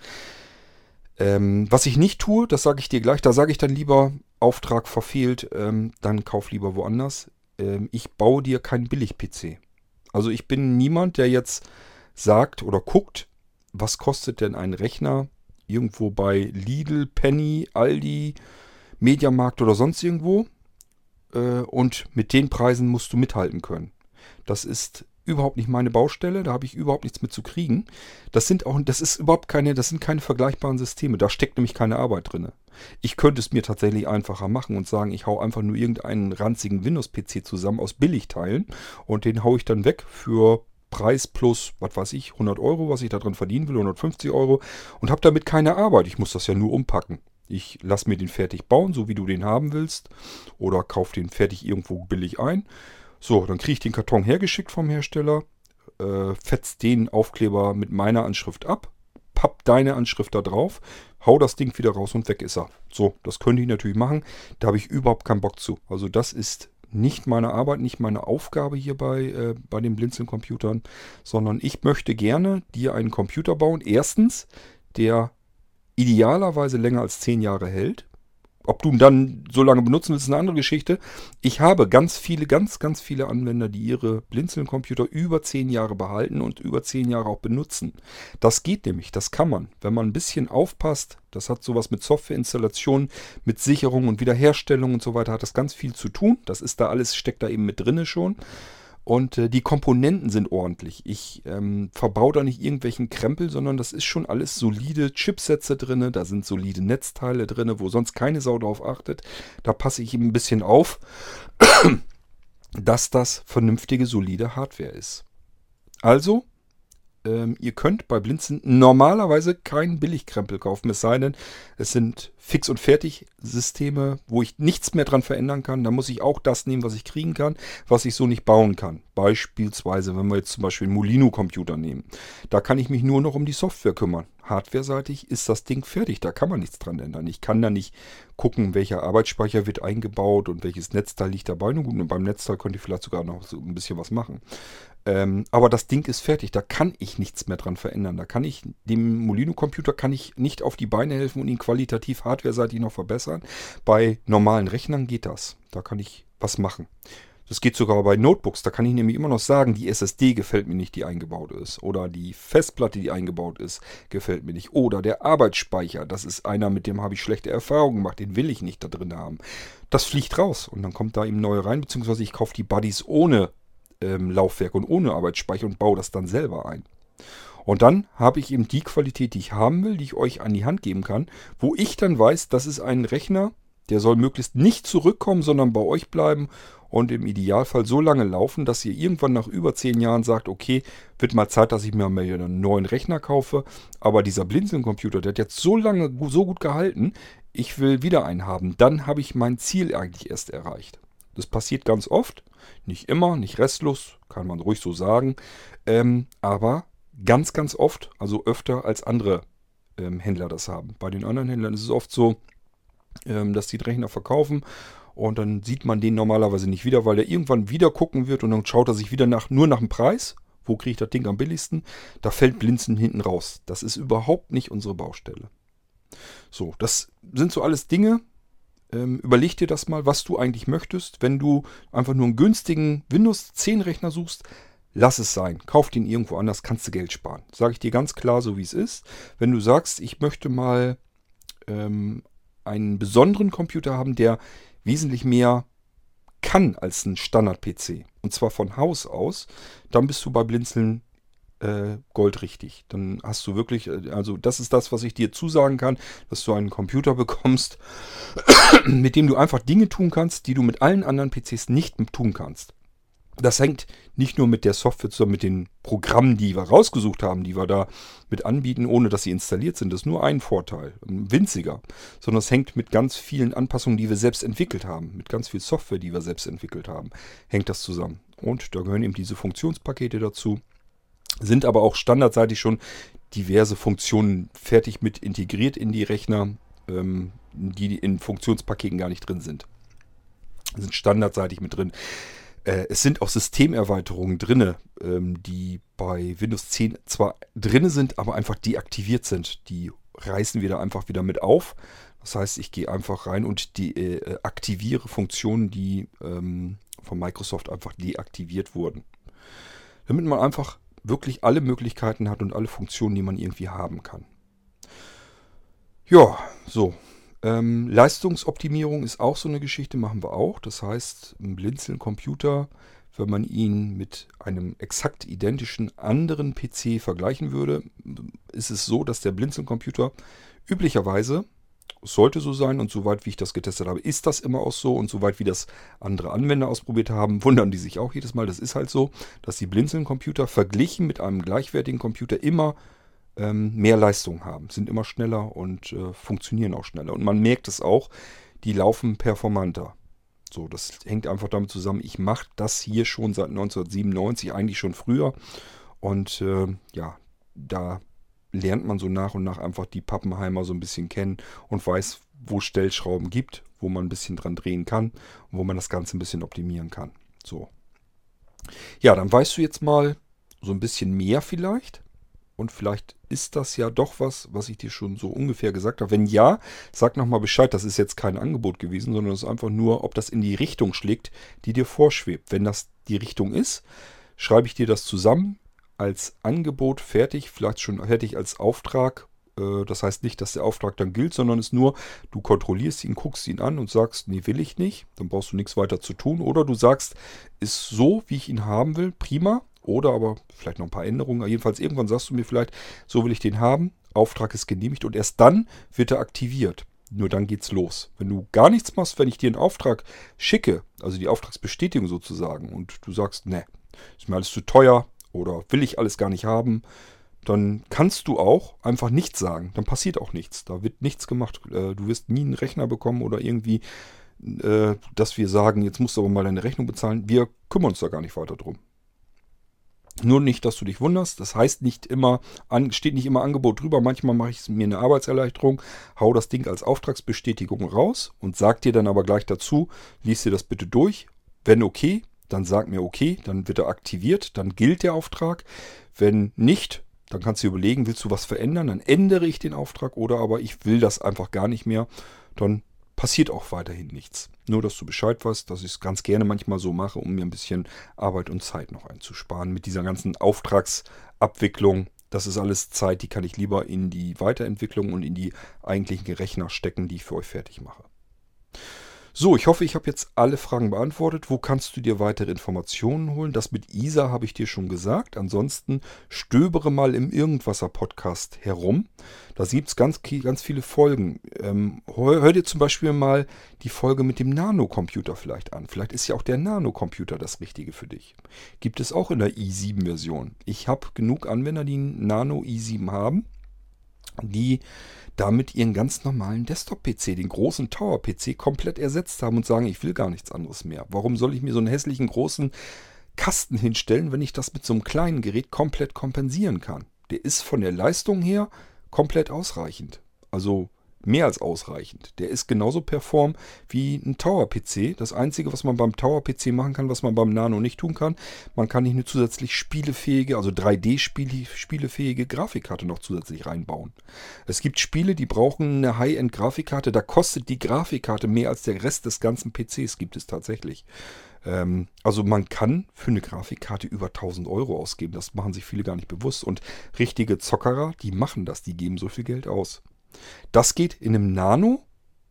Ähm, was ich nicht tue, das sage ich dir gleich, da sage ich dann lieber, Auftrag verfehlt, ähm, dann kauf lieber woanders. Ähm, ich baue dir keinen Billig-PC. Also ich bin niemand, der jetzt sagt oder guckt, was kostet denn ein Rechner irgendwo bei Lidl, Penny, Aldi, Mediamarkt oder sonst irgendwo. Äh, und mit den Preisen musst du mithalten können. Das ist überhaupt nicht meine Baustelle, da habe ich überhaupt nichts mit zu kriegen. Das sind auch, das ist überhaupt keine, das sind keine vergleichbaren Systeme. Da steckt nämlich keine Arbeit drin. Ich könnte es mir tatsächlich einfacher machen und sagen, ich hau einfach nur irgendeinen ranzigen Windows-PC zusammen aus Billigteilen und den haue ich dann weg für Preis plus, was weiß ich, 100 Euro, was ich da drin verdienen will, 150 Euro und habe damit keine Arbeit. Ich muss das ja nur umpacken. Ich lasse mir den fertig bauen, so wie du den haben willst, oder kauf den fertig irgendwo billig ein so, dann kriege ich den Karton hergeschickt vom Hersteller, äh, fetz den Aufkleber mit meiner Anschrift ab, papp deine Anschrift da drauf, hau das Ding wieder raus und weg ist er. So, das könnte ich natürlich machen. Da habe ich überhaupt keinen Bock zu. Also das ist nicht meine Arbeit, nicht meine Aufgabe hier bei, äh, bei den Blinzeln-Computern, sondern ich möchte gerne dir einen Computer bauen. Erstens, der idealerweise länger als 10 Jahre hält. Ob du ihn dann so lange benutzen willst, ist eine andere Geschichte. Ich habe ganz viele, ganz, ganz viele Anwender, die ihre Blinzeln-Computer über zehn Jahre behalten und über zehn Jahre auch benutzen. Das geht nämlich, das kann man. Wenn man ein bisschen aufpasst, das hat sowas mit Softwareinstallation, mit Sicherung und Wiederherstellung und so weiter, hat das ganz viel zu tun. Das ist da alles, steckt da eben mit drinne schon. Und äh, die Komponenten sind ordentlich. Ich ähm, verbaue da nicht irgendwelchen Krempel, sondern das ist schon alles solide Chipsätze drin. Da sind solide Netzteile drin, wo sonst keine Sau drauf achtet. Da passe ich eben ein bisschen auf, *clears throat* dass das vernünftige, solide Hardware ist. Also ähm, ihr könnt bei Blinzen normalerweise keinen Billigkrempel kaufen, es sei denn, es sind Fix- und Fertig-Systeme, wo ich nichts mehr dran verändern kann. Da muss ich auch das nehmen, was ich kriegen kann, was ich so nicht bauen kann. Beispielsweise, wenn wir jetzt zum Beispiel einen Molino-Computer nehmen. Da kann ich mich nur noch um die Software kümmern. Hardware-seitig ist das Ding fertig, da kann man nichts dran ändern. Ich kann da nicht gucken, welcher Arbeitsspeicher wird eingebaut und welches Netzteil liegt dabei. Nun gut, beim Netzteil könnte ich vielleicht sogar noch so ein bisschen was machen. Ähm, aber das Ding ist fertig, da kann ich nichts mehr dran verändern. Da kann ich dem Molino-Computer kann ich nicht auf die Beine helfen und ihn qualitativ hardware-seitig noch verbessern. Bei normalen Rechnern geht das. Da kann ich was machen. Das geht sogar bei Notebooks. Da kann ich nämlich immer noch sagen, die SSD gefällt mir nicht, die eingebaut ist. Oder die Festplatte, die eingebaut ist, gefällt mir nicht. Oder der Arbeitsspeicher, das ist einer, mit dem habe ich schlechte Erfahrungen gemacht. Den will ich nicht da drin haben. Das fliegt raus und dann kommt da eben neue rein. Beziehungsweise ich kaufe die Buddies ohne ähm, Laufwerk und ohne Arbeitsspeicher und baue das dann selber ein. Und dann habe ich eben die Qualität, die ich haben will, die ich euch an die Hand geben kann, wo ich dann weiß, das ist ein Rechner, der soll möglichst nicht zurückkommen, sondern bei euch bleiben und im Idealfall so lange laufen, dass ihr irgendwann nach über zehn Jahren sagt, okay, wird mal Zeit, dass ich mir mal einen neuen Rechner kaufe. Aber dieser Blinzeln-Computer, der hat jetzt so lange so gut gehalten, ich will wieder einen haben. Dann habe ich mein Ziel eigentlich erst erreicht. Das passiert ganz oft. Nicht immer, nicht restlos, kann man ruhig so sagen. Ähm, aber ganz, ganz oft, also öfter als andere ähm, Händler das haben. Bei den anderen Händlern ist es oft so, ähm, dass die Rechner verkaufen und dann sieht man den normalerweise nicht wieder, weil der irgendwann wieder gucken wird und dann schaut er sich wieder nach, nur nach dem Preis. Wo kriege ich das Ding am billigsten? Da fällt Blinzen hinten raus. Das ist überhaupt nicht unsere Baustelle. So, das sind so alles Dinge, ähm, überleg dir das mal, was du eigentlich möchtest. Wenn du einfach nur einen günstigen Windows 10 Rechner suchst, lass es sein. Kauf den irgendwo anders, kannst du Geld sparen. Sage ich dir ganz klar, so wie es ist. Wenn du sagst, ich möchte mal ähm, einen besonderen Computer haben, der wesentlich mehr kann als ein Standard-PC, und zwar von Haus aus, dann bist du bei Blinzeln äh, goldrichtig. Dann hast du wirklich, äh, also das ist das, was ich dir zusagen kann, dass du einen Computer bekommst, *coughs* mit dem du einfach Dinge tun kannst, die du mit allen anderen PCs nicht tun kannst. Das hängt nicht nur mit der Software zusammen, mit den Programmen, die wir rausgesucht haben, die wir da mit anbieten, ohne dass sie installiert sind. Das ist nur ein Vorteil, ein winziger. Sondern es hängt mit ganz vielen Anpassungen, die wir selbst entwickelt haben, mit ganz viel Software, die wir selbst entwickelt haben, hängt das zusammen. Und da gehören eben diese Funktionspakete dazu sind aber auch standardseitig schon diverse Funktionen fertig mit integriert in die Rechner, ähm, die in Funktionspaketen gar nicht drin sind. Sind standardseitig mit drin. Äh, es sind auch Systemerweiterungen drin, ähm, die bei Windows 10 zwar drin sind, aber einfach deaktiviert sind. Die reißen wir da einfach wieder mit auf. Das heißt, ich gehe einfach rein und die, äh, aktiviere Funktionen, die ähm, von Microsoft einfach deaktiviert wurden. Damit man einfach wirklich alle Möglichkeiten hat und alle Funktionen, die man irgendwie haben kann. Ja, so. Ähm, Leistungsoptimierung ist auch so eine Geschichte, machen wir auch. Das heißt, ein Blinzeln-Computer, wenn man ihn mit einem exakt identischen anderen PC vergleichen würde, ist es so, dass der Blinzeln-Computer üblicherweise sollte so sein und soweit wie ich das getestet habe, ist das immer auch so und soweit wie das andere Anwender ausprobiert haben, *laughs* wundern die sich auch jedes Mal. Das ist halt so, dass die Blinzeln-Computer verglichen mit einem gleichwertigen Computer immer ähm, mehr Leistung haben, sind immer schneller und äh, funktionieren auch schneller. Und man merkt es auch, die laufen performanter. So, das hängt einfach damit zusammen, ich mache das hier schon seit 1997, eigentlich schon früher. Und äh, ja, da lernt man so nach und nach einfach die Pappenheimer so ein bisschen kennen und weiß, wo Stellschrauben gibt, wo man ein bisschen dran drehen kann und wo man das Ganze ein bisschen optimieren kann. So. Ja, dann weißt du jetzt mal so ein bisschen mehr vielleicht. Und vielleicht ist das ja doch was, was ich dir schon so ungefähr gesagt habe. Wenn ja, sag nochmal Bescheid. Das ist jetzt kein Angebot gewesen, sondern es ist einfach nur, ob das in die Richtung schlägt, die dir vorschwebt. Wenn das die Richtung ist, schreibe ich dir das zusammen als Angebot fertig, vielleicht schon fertig als Auftrag. Äh, das heißt nicht, dass der Auftrag dann gilt, sondern es nur, du kontrollierst ihn, guckst ihn an und sagst, nee, will ich nicht. Dann brauchst du nichts weiter zu tun. Oder du sagst, ist so, wie ich ihn haben will, prima. Oder aber vielleicht noch ein paar Änderungen. Jedenfalls irgendwann sagst du mir vielleicht, so will ich den haben. Auftrag ist genehmigt und erst dann wird er aktiviert. Nur dann geht's los. Wenn du gar nichts machst, wenn ich dir einen Auftrag schicke, also die Auftragsbestätigung sozusagen, und du sagst, ne, ist mir alles zu teuer, oder will ich alles gar nicht haben, dann kannst du auch einfach nichts sagen. Dann passiert auch nichts. Da wird nichts gemacht. Äh, du wirst nie einen Rechner bekommen oder irgendwie, äh, dass wir sagen, jetzt musst du aber mal deine Rechnung bezahlen. Wir kümmern uns da gar nicht weiter drum. Nur nicht, dass du dich wunderst. Das heißt nicht immer, steht nicht immer Angebot drüber. Manchmal mache ich mir eine Arbeitserleichterung, hau das Ding als Auftragsbestätigung raus und sag dir dann aber gleich dazu, lies dir das bitte durch. Wenn okay, dann sag mir okay, dann wird er aktiviert, dann gilt der Auftrag. Wenn nicht, dann kannst du überlegen, willst du was verändern, dann ändere ich den Auftrag oder aber ich will das einfach gar nicht mehr, dann passiert auch weiterhin nichts. Nur, dass du Bescheid weißt, dass ich es ganz gerne manchmal so mache, um mir ein bisschen Arbeit und Zeit noch einzusparen. Mit dieser ganzen Auftragsabwicklung, das ist alles Zeit, die kann ich lieber in die Weiterentwicklung und in die eigentlichen Rechner stecken, die ich für euch fertig mache. So, ich hoffe, ich habe jetzt alle Fragen beantwortet. Wo kannst du dir weitere Informationen holen? Das mit ISA habe ich dir schon gesagt. Ansonsten stöbere mal im Irgendwasser-Podcast herum. Da gibt es ganz, ganz viele Folgen. Ähm, hör, hör, dir zum Beispiel mal die Folge mit dem Nanocomputer vielleicht an. Vielleicht ist ja auch der Nanocomputer das Richtige für dich. Gibt es auch in der i7-Version. Ich habe genug Anwender, die einen Nano i7 haben, die damit ihren ganz normalen Desktop-PC, den großen Tower-PC, komplett ersetzt haben und sagen, ich will gar nichts anderes mehr. Warum soll ich mir so einen hässlichen großen Kasten hinstellen, wenn ich das mit so einem kleinen Gerät komplett kompensieren kann? Der ist von der Leistung her komplett ausreichend. Also mehr als ausreichend. Der ist genauso perform wie ein Tower-PC. Das Einzige, was man beim Tower-PC machen kann, was man beim Nano nicht tun kann, man kann nicht eine zusätzlich spielefähige, also 3D-spielefähige Grafikkarte noch zusätzlich reinbauen. Es gibt Spiele, die brauchen eine High-End-Grafikkarte, da kostet die Grafikkarte mehr als der Rest des ganzen PCs, gibt es tatsächlich. Ähm, also man kann für eine Grafikkarte über 1000 Euro ausgeben, das machen sich viele gar nicht bewusst. Und richtige Zockerer, die machen das, die geben so viel Geld aus. Das geht in einem Nano,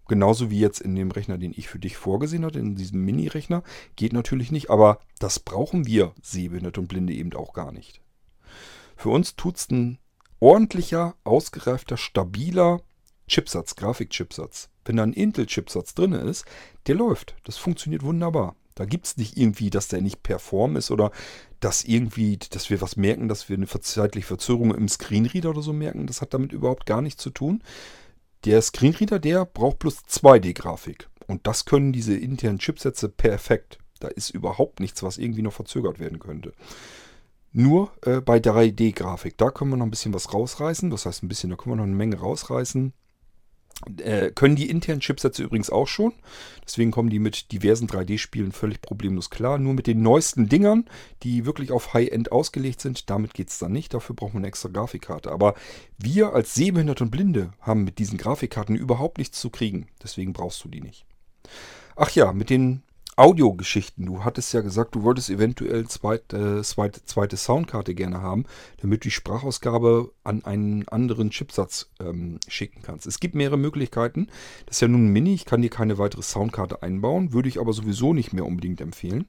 genauso wie jetzt in dem Rechner, den ich für dich vorgesehen hatte, in diesem Mini-Rechner, geht natürlich nicht, aber das brauchen wir Sehbehinderte und Blinde eben auch gar nicht. Für uns tut es ein ordentlicher, ausgereifter, stabiler Chipsatz, Grafikchipsatz. Wenn da ein Intel-Chipsatz drin ist, der läuft. Das funktioniert wunderbar. Da gibt es nicht irgendwie, dass der nicht perform ist oder dass irgendwie, dass wir was merken, dass wir eine zeitliche Verzögerung im Screenreader oder so merken. Das hat damit überhaupt gar nichts zu tun. Der Screenreader, der braucht plus 2D-Grafik. Und das können diese internen Chipsätze perfekt. Da ist überhaupt nichts, was irgendwie noch verzögert werden könnte. Nur äh, bei 3D-Grafik, da können wir noch ein bisschen was rausreißen. Das heißt, ein bisschen, da können wir noch eine Menge rausreißen. Äh, können die internen Chipsätze übrigens auch schon. Deswegen kommen die mit diversen 3D-Spielen völlig problemlos klar. Nur mit den neuesten Dingern, die wirklich auf High-End ausgelegt sind, damit geht es dann nicht. Dafür brauchen wir eine extra Grafikkarte. Aber wir als Sehbehinderte und Blinde haben mit diesen Grafikkarten überhaupt nichts zu kriegen. Deswegen brauchst du die nicht. Ach ja, mit den Audiogeschichten. Du hattest ja gesagt, du wolltest eventuell zweite, zweite, zweite Soundkarte gerne haben, damit du die Sprachausgabe an einen anderen Chipsatz ähm, schicken kannst. Es gibt mehrere Möglichkeiten. Das ist ja nun ein Mini. Ich kann dir keine weitere Soundkarte einbauen, würde ich aber sowieso nicht mehr unbedingt empfehlen.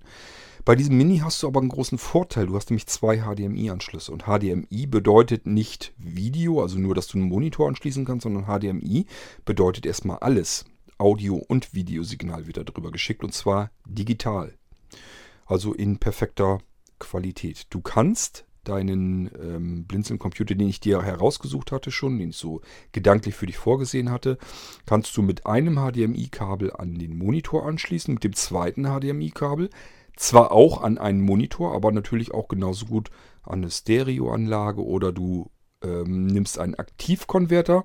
Bei diesem Mini hast du aber einen großen Vorteil. Du hast nämlich zwei HDMI-Anschlüsse. Und HDMI bedeutet nicht Video, also nur, dass du einen Monitor anschließen kannst, sondern HDMI bedeutet erstmal alles. Audio- und Videosignal wird darüber geschickt und zwar digital. Also in perfekter Qualität. Du kannst deinen ähm, Blinzeln-Computer, den ich dir herausgesucht hatte schon, den ich so gedanklich für dich vorgesehen hatte, kannst du mit einem HDMI-Kabel an den Monitor anschließen, mit dem zweiten HDMI-Kabel zwar auch an einen Monitor, aber natürlich auch genauso gut an eine Stereoanlage oder du ähm, nimmst einen Aktivkonverter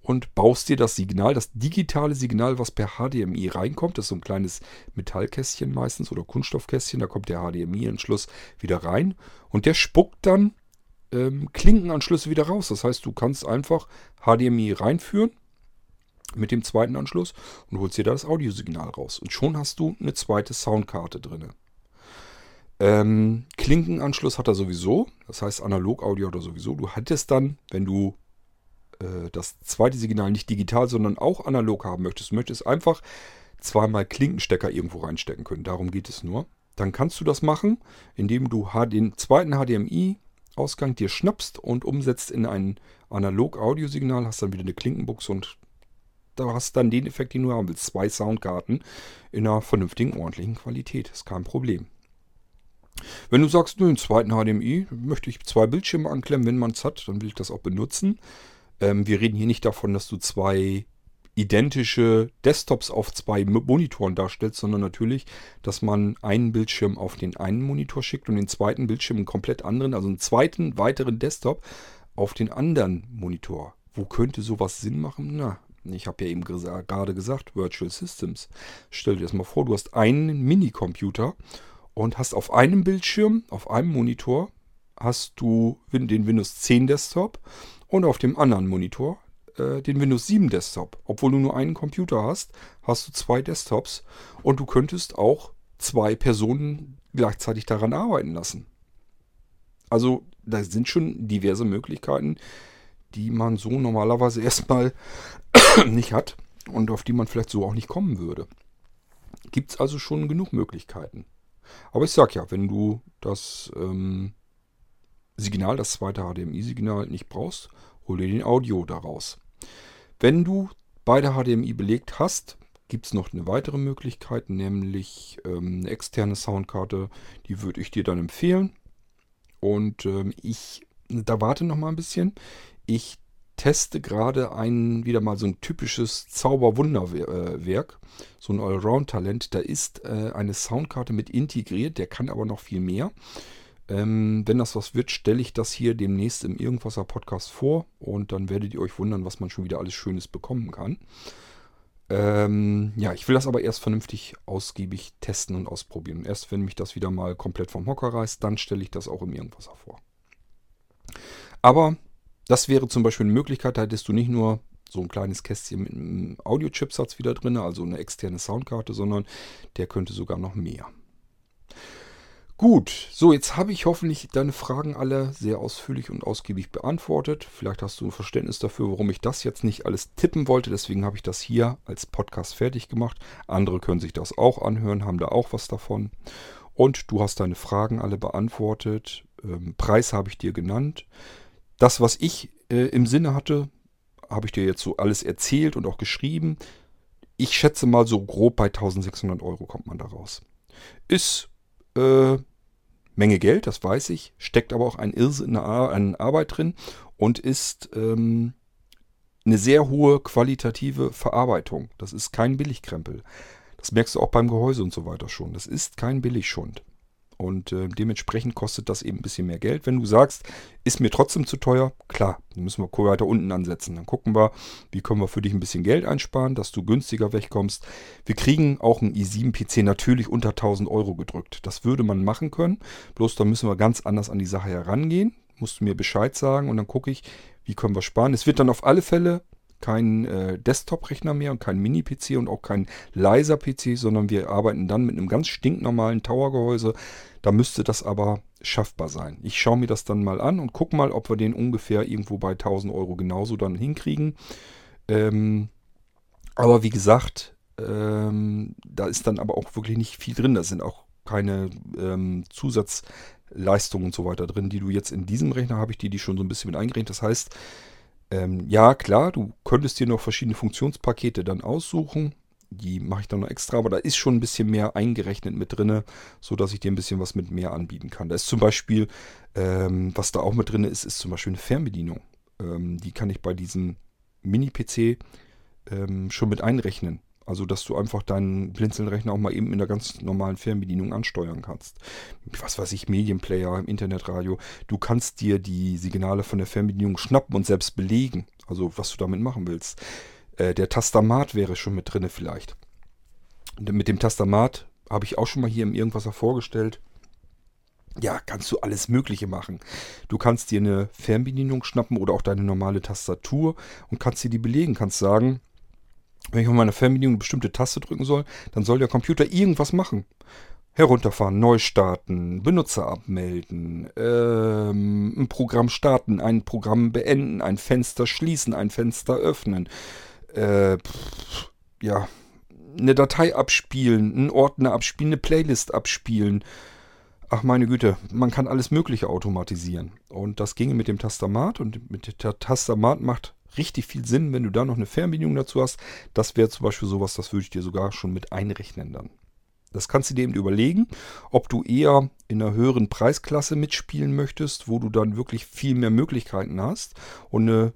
und baust dir das Signal, das digitale Signal, was per HDMI reinkommt. Das ist so ein kleines Metallkästchen meistens oder Kunststoffkästchen. Da kommt der HDMI-Anschluss wieder rein und der spuckt dann ähm, Klinkenanschlüsse wieder raus. Das heißt, du kannst einfach HDMI reinführen mit dem zweiten Anschluss und holst dir da das Audiosignal raus. Und schon hast du eine zweite Soundkarte drin. Ähm, Klinkenanschluss hat er sowieso, das heißt Analog-Audio oder sowieso. Du hättest dann, wenn du äh, das zweite Signal nicht digital, sondern auch analog haben möchtest, du möchtest einfach zweimal Klinkenstecker irgendwo reinstecken können. Darum geht es nur. Dann kannst du das machen, indem du den zweiten HDMI-Ausgang dir schnappst und umsetzt in ein Analog-Audio-Signal, hast dann wieder eine Klinkenbuchse und da hast dann den Effekt, den du haben willst. Zwei Soundkarten in einer vernünftigen, ordentlichen Qualität. Ist kein Problem. Wenn du sagst, nur den zweiten HDMI möchte ich zwei Bildschirme anklemmen, wenn man es hat, dann will ich das auch benutzen. Ähm, wir reden hier nicht davon, dass du zwei identische Desktops auf zwei Monitoren darstellst, sondern natürlich, dass man einen Bildschirm auf den einen Monitor schickt und den zweiten Bildschirm einen komplett anderen, also einen zweiten weiteren Desktop auf den anderen Monitor. Wo könnte sowas Sinn machen? Na, ich habe ja eben gerade gesagt, Virtual Systems. Stell dir das mal vor, du hast einen Minicomputer und hast auf einem Bildschirm, auf einem Monitor, hast du den Windows 10 Desktop und auf dem anderen Monitor äh, den Windows 7 Desktop. Obwohl du nur einen Computer hast, hast du zwei Desktops und du könntest auch zwei Personen gleichzeitig daran arbeiten lassen. Also da sind schon diverse Möglichkeiten, die man so normalerweise *laughs* erstmal nicht hat und auf die man vielleicht so auch nicht kommen würde. Gibt es also schon genug Möglichkeiten. Aber ich sag ja, wenn du das ähm, Signal, das zweite HDMI-Signal nicht brauchst, hol dir den Audio daraus. Wenn du beide HDMI belegt hast, gibt es noch eine weitere Möglichkeit, nämlich ähm, eine externe Soundkarte. Die würde ich dir dann empfehlen. Und ähm, ich, da warte noch mal ein bisschen. Ich teste gerade ein, wieder mal so ein typisches Zauberwunderwerk, so ein Allround-Talent. Da ist äh, eine Soundkarte mit integriert, der kann aber noch viel mehr. Ähm, wenn das was wird, stelle ich das hier demnächst im Irgendwasser Podcast vor und dann werdet ihr euch wundern, was man schon wieder alles Schönes bekommen kann. Ähm, ja, ich will das aber erst vernünftig ausgiebig testen und ausprobieren. Erst wenn mich das wieder mal komplett vom Hocker reißt, dann stelle ich das auch im Irgendwasser vor. Aber das wäre zum Beispiel eine Möglichkeit, da hättest du nicht nur so ein kleines Kästchen mit einem Audio-Chipsatz wieder drin, also eine externe Soundkarte, sondern der könnte sogar noch mehr. Gut, so jetzt habe ich hoffentlich deine Fragen alle sehr ausführlich und ausgiebig beantwortet. Vielleicht hast du ein Verständnis dafür, warum ich das jetzt nicht alles tippen wollte. Deswegen habe ich das hier als Podcast fertig gemacht. Andere können sich das auch anhören, haben da auch was davon. Und du hast deine Fragen alle beantwortet. Ähm, Preis habe ich dir genannt. Das, was ich äh, im Sinne hatte, habe ich dir jetzt so alles erzählt und auch geschrieben. Ich schätze mal so grob bei 1600 Euro kommt man da raus. Ist äh, Menge Geld, das weiß ich, steckt aber auch ein Irrsinn an Arbeit drin und ist ähm, eine sehr hohe qualitative Verarbeitung. Das ist kein Billigkrempel. Das merkst du auch beim Gehäuse und so weiter schon. Das ist kein Billigschund. Und äh, dementsprechend kostet das eben ein bisschen mehr Geld. Wenn du sagst, ist mir trotzdem zu teuer, klar, dann müssen wir weiter unten ansetzen. Dann gucken wir, wie können wir für dich ein bisschen Geld einsparen, dass du günstiger wegkommst. Wir kriegen auch einen i7-PC natürlich unter 1000 Euro gedrückt. Das würde man machen können. Bloß da müssen wir ganz anders an die Sache herangehen. Musst du mir Bescheid sagen und dann gucke ich, wie können wir sparen. Es wird dann auf alle Fälle kein äh, Desktop-Rechner mehr und kein Mini-PC und auch kein leiser PC, sondern wir arbeiten dann mit einem ganz stinknormalen Tower-Gehäuse. Da müsste das aber schaffbar sein. Ich schaue mir das dann mal an und gucke mal, ob wir den ungefähr irgendwo bei 1000 Euro genauso dann hinkriegen. Ähm, aber wie gesagt, ähm, da ist dann aber auch wirklich nicht viel drin. Da sind auch keine ähm, Zusatzleistungen und so weiter drin, die du jetzt in diesem Rechner habe ich dir die schon so ein bisschen mit eingerechnet. Das heißt, ähm, ja, klar, du könntest dir noch verschiedene Funktionspakete dann aussuchen. Die mache ich dann noch extra, aber da ist schon ein bisschen mehr eingerechnet mit drin, sodass ich dir ein bisschen was mit mehr anbieten kann. Da ist zum Beispiel, ähm, was da auch mit drin ist, ist zum Beispiel eine Fernbedienung. Ähm, die kann ich bei diesem Mini-PC ähm, schon mit einrechnen. Also, dass du einfach deinen Blinzelnrechner auch mal eben in der ganz normalen Fernbedienung ansteuern kannst. Was weiß ich, Medienplayer, im Internetradio. Du kannst dir die Signale von der Fernbedienung schnappen und selbst belegen. Also, was du damit machen willst. Äh, der Tastamat wäre schon mit drinne vielleicht. Mit dem Tastamat habe ich auch schon mal hier im Irgendwas vorgestellt. Ja, kannst du alles Mögliche machen. Du kannst dir eine Fernbedienung schnappen oder auch deine normale Tastatur und kannst dir die belegen. Kannst sagen, wenn ich auf meiner Fernbedienung eine bestimmte Taste drücken soll, dann soll der Computer irgendwas machen. Herunterfahren, neu starten, Benutzer abmelden, ähm, ein Programm starten, ein Programm beenden, ein Fenster schließen, ein Fenster öffnen, äh, pff, ja, eine Datei abspielen, einen Ordner abspielen, eine Playlist abspielen. Ach meine Güte, man kann alles Mögliche automatisieren. Und das ginge mit dem Tastamat und mit der Tastamat macht richtig viel Sinn, wenn du da noch eine Fernbedienung dazu hast. Das wäre zum Beispiel sowas, das würde ich dir sogar schon mit einrechnen dann. Das kannst du dir eben überlegen, ob du eher in einer höheren Preisklasse mitspielen möchtest, wo du dann wirklich viel mehr Möglichkeiten hast und eine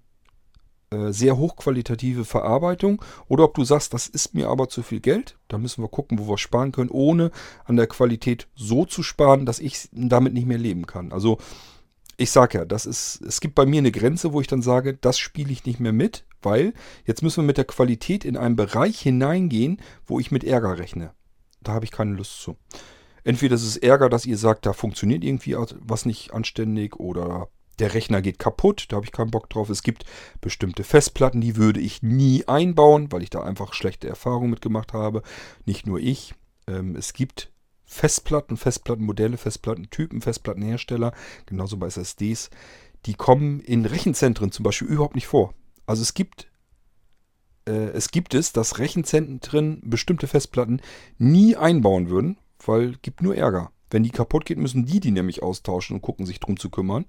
äh, sehr hochqualitative Verarbeitung oder ob du sagst, das ist mir aber zu viel Geld. Da müssen wir gucken, wo wir sparen können, ohne an der Qualität so zu sparen, dass ich damit nicht mehr leben kann. Also ich sage ja, das ist, es gibt bei mir eine Grenze, wo ich dann sage, das spiele ich nicht mehr mit, weil jetzt müssen wir mit der Qualität in einen Bereich hineingehen, wo ich mit Ärger rechne. Da habe ich keine Lust zu. Entweder ist es Ärger, dass ihr sagt, da funktioniert irgendwie was nicht anständig oder der Rechner geht kaputt, da habe ich keinen Bock drauf. Es gibt bestimmte Festplatten, die würde ich nie einbauen, weil ich da einfach schlechte Erfahrungen mitgemacht habe. Nicht nur ich. Ähm, es gibt Festplatten, Festplattenmodelle, Festplattentypen, Festplattenhersteller, genauso bei SSDs, die kommen in Rechenzentren zum Beispiel überhaupt nicht vor. Also es gibt, äh, es gibt es, dass Rechenzentren bestimmte Festplatten nie einbauen würden, weil gibt nur Ärger. Wenn die kaputt geht, müssen die die nämlich austauschen und gucken, sich drum zu kümmern.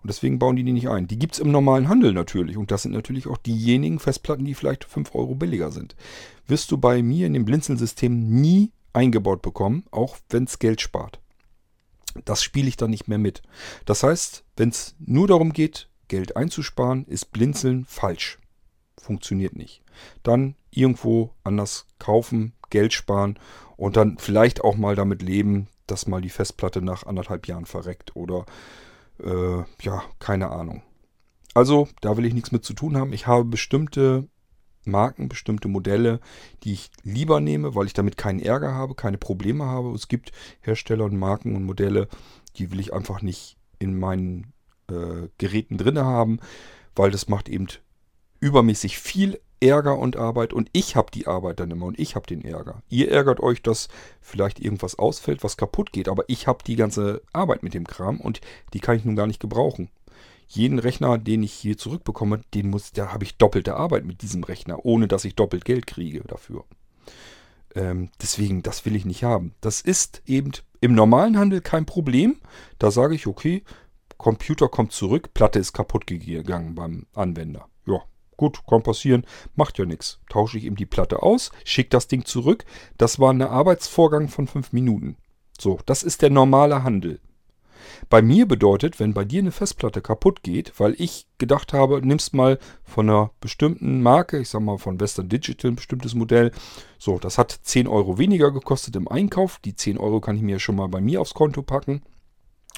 Und deswegen bauen die die nicht ein. Die gibt es im normalen Handel natürlich. Und das sind natürlich auch diejenigen Festplatten, die vielleicht 5 Euro billiger sind. Wirst du bei mir in dem Blinzeln-System nie eingebaut bekommen, auch wenn es Geld spart. Das spiele ich dann nicht mehr mit. Das heißt, wenn es nur darum geht, Geld einzusparen, ist Blinzeln falsch. Funktioniert nicht. Dann irgendwo anders kaufen, Geld sparen und dann vielleicht auch mal damit leben, dass mal die Festplatte nach anderthalb Jahren verreckt oder äh, ja, keine Ahnung. Also, da will ich nichts mit zu tun haben. Ich habe bestimmte Marken, bestimmte Modelle, die ich lieber nehme, weil ich damit keinen Ärger habe, keine Probleme habe. Es gibt Hersteller und Marken und Modelle, die will ich einfach nicht in meinen äh, Geräten drin haben, weil das macht eben übermäßig viel Ärger und Arbeit und ich habe die Arbeit dann immer und ich habe den Ärger. Ihr ärgert euch, dass vielleicht irgendwas ausfällt, was kaputt geht, aber ich habe die ganze Arbeit mit dem Kram und die kann ich nun gar nicht gebrauchen jeden Rechner, den ich hier zurückbekomme, den muss, da habe ich doppelte Arbeit mit diesem Rechner, ohne dass ich doppelt Geld kriege dafür. Ähm, deswegen, das will ich nicht haben. Das ist eben im normalen Handel kein Problem. Da sage ich, okay, Computer kommt zurück, Platte ist kaputt gegangen beim Anwender. Ja, gut, kann passieren, macht ja nichts. Tausche ich ihm die Platte aus, schicke das Ding zurück. Das war ein Arbeitsvorgang von fünf Minuten. So, das ist der normale Handel. Bei mir bedeutet, wenn bei dir eine Festplatte kaputt geht, weil ich gedacht habe, nimmst mal von einer bestimmten Marke, ich sag mal von Western Digital ein bestimmtes Modell, so, das hat 10 Euro weniger gekostet im Einkauf, die 10 Euro kann ich mir schon mal bei mir aufs Konto packen,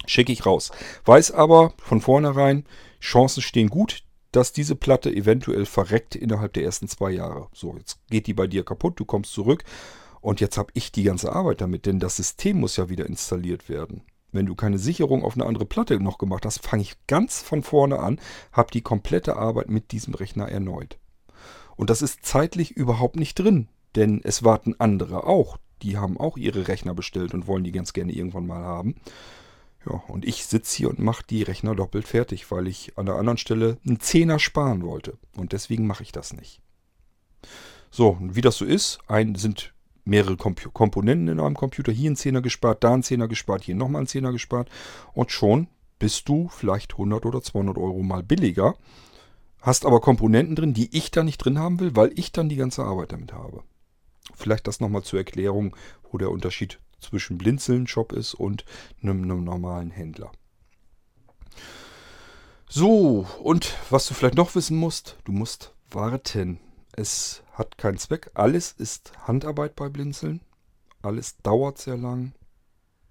schicke ich raus. Weiß aber von vornherein, Chancen stehen gut, dass diese Platte eventuell verreckt innerhalb der ersten zwei Jahre. So, jetzt geht die bei dir kaputt, du kommst zurück und jetzt habe ich die ganze Arbeit damit, denn das System muss ja wieder installiert werden. Wenn du keine Sicherung auf eine andere Platte noch gemacht hast, fange ich ganz von vorne an, habe die komplette Arbeit mit diesem Rechner erneut. Und das ist zeitlich überhaupt nicht drin, denn es warten andere auch. Die haben auch ihre Rechner bestellt und wollen die ganz gerne irgendwann mal haben. Ja, und ich sitze hier und mache die Rechner doppelt fertig, weil ich an der anderen Stelle einen Zehner sparen wollte. Und deswegen mache ich das nicht. So, wie das so ist, ein, sind mehrere Komp Komponenten in einem Computer. Hier ein Zehner gespart, da ein Zehner gespart, hier nochmal ein Zehner gespart. Und schon bist du vielleicht 100 oder 200 Euro mal billiger. Hast aber Komponenten drin, die ich da nicht drin haben will, weil ich dann die ganze Arbeit damit habe. Vielleicht das nochmal zur Erklärung, wo der Unterschied zwischen Blinzeln-Shop ist und einem, einem normalen Händler. So, und was du vielleicht noch wissen musst, du musst warten. Es hat keinen Zweck. Alles ist Handarbeit bei Blinzeln. Alles dauert sehr lang.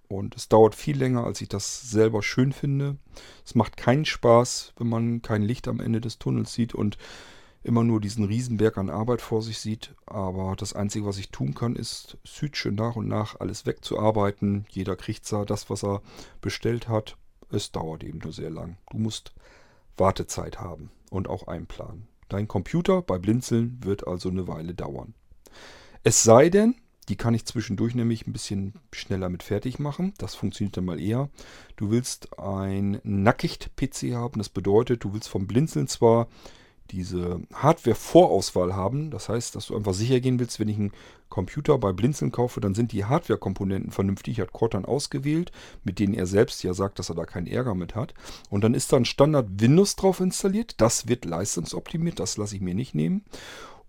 Und es dauert viel länger, als ich das selber schön finde. Es macht keinen Spaß, wenn man kein Licht am Ende des Tunnels sieht und immer nur diesen Riesenberg an Arbeit vor sich sieht. Aber das Einzige, was ich tun kann, ist, Südschön nach und nach alles wegzuarbeiten. Jeder kriegt das, was er bestellt hat. Es dauert eben nur sehr lang. Du musst Wartezeit haben und auch einplanen. Dein Computer bei Blinzeln wird also eine Weile dauern. Es sei denn, die kann ich zwischendurch nämlich ein bisschen schneller mit fertig machen. Das funktioniert dann mal eher. Du willst ein Nackigt-PC haben. Das bedeutet, du willst vom Blinzeln zwar diese Hardware-Vorauswahl haben. Das heißt, dass du einfach sicher gehen willst, wenn ich einen Computer bei Blinzeln kaufe, dann sind die Hardware-Komponenten vernünftig. Hat Cortan ausgewählt, mit denen er selbst ja sagt, dass er da keinen Ärger mit hat. Und dann ist da ein Standard Windows drauf installiert. Das wird leistungsoptimiert, das lasse ich mir nicht nehmen.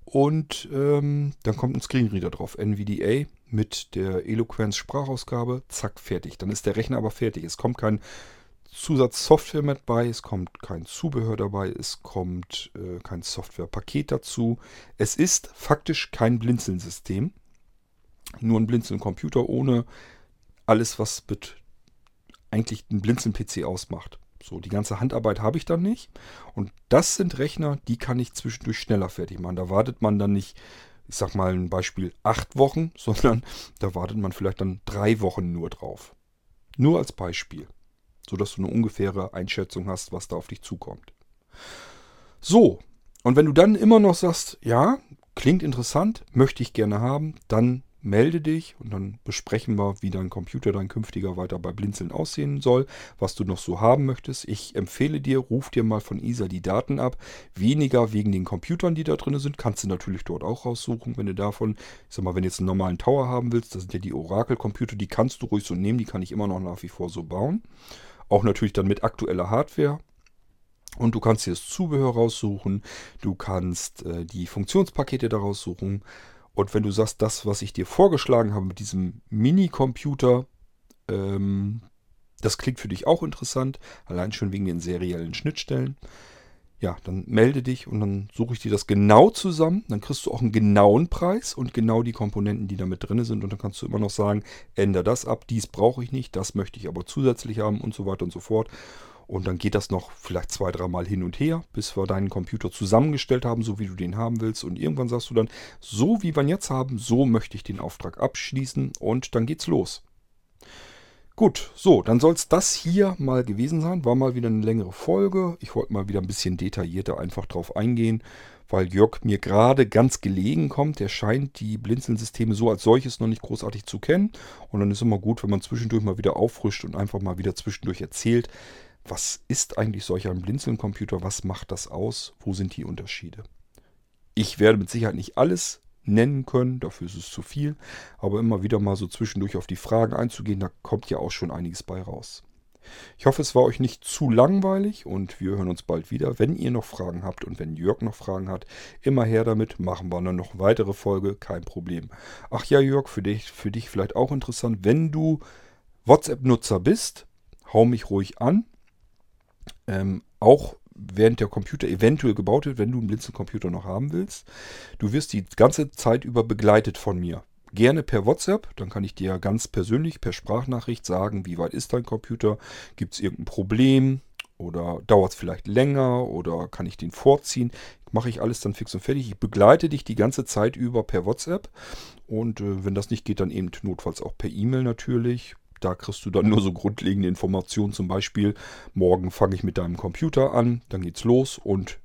Und ähm, dann kommt ein Screenreader drauf, NVDA mit der Eloquenz Sprachausgabe. Zack, fertig. Dann ist der Rechner aber fertig. Es kommt kein Zusatzsoftware mit bei, es kommt kein Zubehör dabei, es kommt äh, kein Softwarepaket dazu. Es ist faktisch kein Blinzeln-System, nur ein Blinzeln-Computer ohne alles, was mit eigentlich ein Blinzeln-PC ausmacht. So, die ganze Handarbeit habe ich dann nicht. Und das sind Rechner, die kann ich zwischendurch schneller fertig machen. Da wartet man dann nicht, ich sag mal ein Beispiel, acht Wochen, *laughs* sondern da wartet man vielleicht dann drei Wochen nur drauf. Nur als Beispiel sodass du eine ungefähre Einschätzung hast, was da auf dich zukommt. So, und wenn du dann immer noch sagst, ja, klingt interessant, möchte ich gerne haben, dann melde dich und dann besprechen wir, wie dein Computer dein künftiger weiter bei Blinzeln aussehen soll, was du noch so haben möchtest. Ich empfehle dir, ruf dir mal von ISA die Daten ab. Weniger wegen den Computern, die da drin sind, kannst du natürlich dort auch raussuchen, wenn du davon, ich sag mal, wenn du jetzt einen normalen Tower haben willst, das sind ja die Oracle-Computer, die kannst du ruhig so nehmen, die kann ich immer noch nach wie vor so bauen. Auch natürlich dann mit aktueller Hardware. Und du kannst hier das Zubehör raussuchen. Du kannst äh, die Funktionspakete daraus suchen. Und wenn du sagst, das, was ich dir vorgeschlagen habe mit diesem Mini-Computer, ähm, das klingt für dich auch interessant. Allein schon wegen den seriellen Schnittstellen ja, dann melde dich und dann suche ich dir das genau zusammen. Dann kriegst du auch einen genauen Preis und genau die Komponenten, die da mit drin sind. Und dann kannst du immer noch sagen, ändere das ab, dies brauche ich nicht, das möchte ich aber zusätzlich haben und so weiter und so fort. Und dann geht das noch vielleicht zwei, dreimal hin und her, bis wir deinen Computer zusammengestellt haben, so wie du den haben willst. Und irgendwann sagst du dann, so wie wir ihn jetzt haben, so möchte ich den Auftrag abschließen und dann geht's los. Gut, so, dann soll es das hier mal gewesen sein. War mal wieder eine längere Folge. Ich wollte mal wieder ein bisschen detaillierter einfach drauf eingehen, weil Jörg mir gerade ganz gelegen kommt. Der scheint die Blinzeln-Systeme so als solches noch nicht großartig zu kennen. Und dann ist immer gut, wenn man zwischendurch mal wieder auffrischt und einfach mal wieder zwischendurch erzählt, was ist eigentlich solch ein Blinzeln-Computer, was macht das aus, wo sind die Unterschiede. Ich werde mit Sicherheit nicht alles nennen können. Dafür ist es zu viel. Aber immer wieder mal so zwischendurch auf die Fragen einzugehen, da kommt ja auch schon einiges bei raus. Ich hoffe, es war euch nicht zu langweilig und wir hören uns bald wieder. Wenn ihr noch Fragen habt und wenn Jörg noch Fragen hat, immer her damit. Machen wir dann noch weitere Folge, kein Problem. Ach ja, Jörg, für dich, für dich vielleicht auch interessant. Wenn du WhatsApp-Nutzer bist, hau mich ruhig an. Ähm, auch während der Computer eventuell gebaut wird, wenn du einen Blinzelcomputer noch haben willst. Du wirst die ganze Zeit über begleitet von mir. Gerne per WhatsApp, dann kann ich dir ganz persönlich per Sprachnachricht sagen, wie weit ist dein Computer, gibt es irgendein Problem oder dauert es vielleicht länger oder kann ich den vorziehen. Mache ich alles dann fix und fertig. Ich begleite dich die ganze Zeit über per WhatsApp und äh, wenn das nicht geht, dann eben notfalls auch per E-Mail natürlich. Da kriegst du dann nur so grundlegende Informationen, zum Beispiel, morgen fange ich mit deinem Computer an, dann geht's los und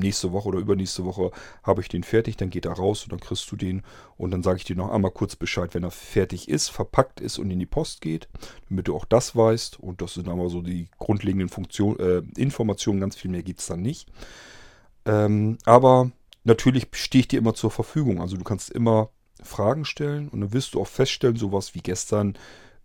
nächste Woche oder übernächste Woche habe ich den fertig, dann geht er raus und dann kriegst du den. Und dann sage ich dir noch einmal kurz Bescheid, wenn er fertig ist, verpackt ist und in die Post geht, damit du auch das weißt. Und das sind aber so die grundlegenden Funktion, äh, Informationen, ganz viel mehr gibt es dann nicht. Ähm, aber natürlich stehe ich dir immer zur Verfügung, also du kannst immer Fragen stellen und dann wirst du auch feststellen, sowas wie gestern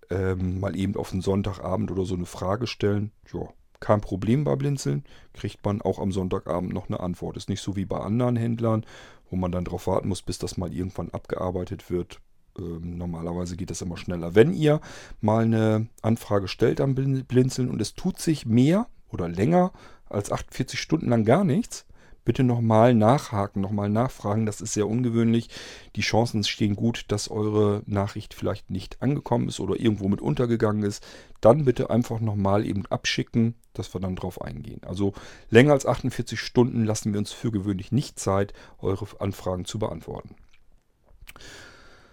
ähm, mal eben auf den Sonntagabend oder so eine Frage stellen. Ja, kein Problem bei Blinzeln, kriegt man auch am Sonntagabend noch eine Antwort. Ist nicht so wie bei anderen Händlern, wo man dann darauf warten muss, bis das mal irgendwann abgearbeitet wird. Ähm, normalerweise geht das immer schneller. Wenn ihr mal eine Anfrage stellt am Blinzeln und es tut sich mehr oder länger als 48 Stunden lang gar nichts, bitte nochmal nachhaken, nochmal nachfragen. Das ist sehr ungewöhnlich. Die Chancen stehen gut, dass eure Nachricht vielleicht nicht angekommen ist oder irgendwo mit untergegangen ist. Dann bitte einfach nochmal eben abschicken, dass wir dann drauf eingehen. Also länger als 48 Stunden lassen wir uns für gewöhnlich nicht Zeit, eure Anfragen zu beantworten.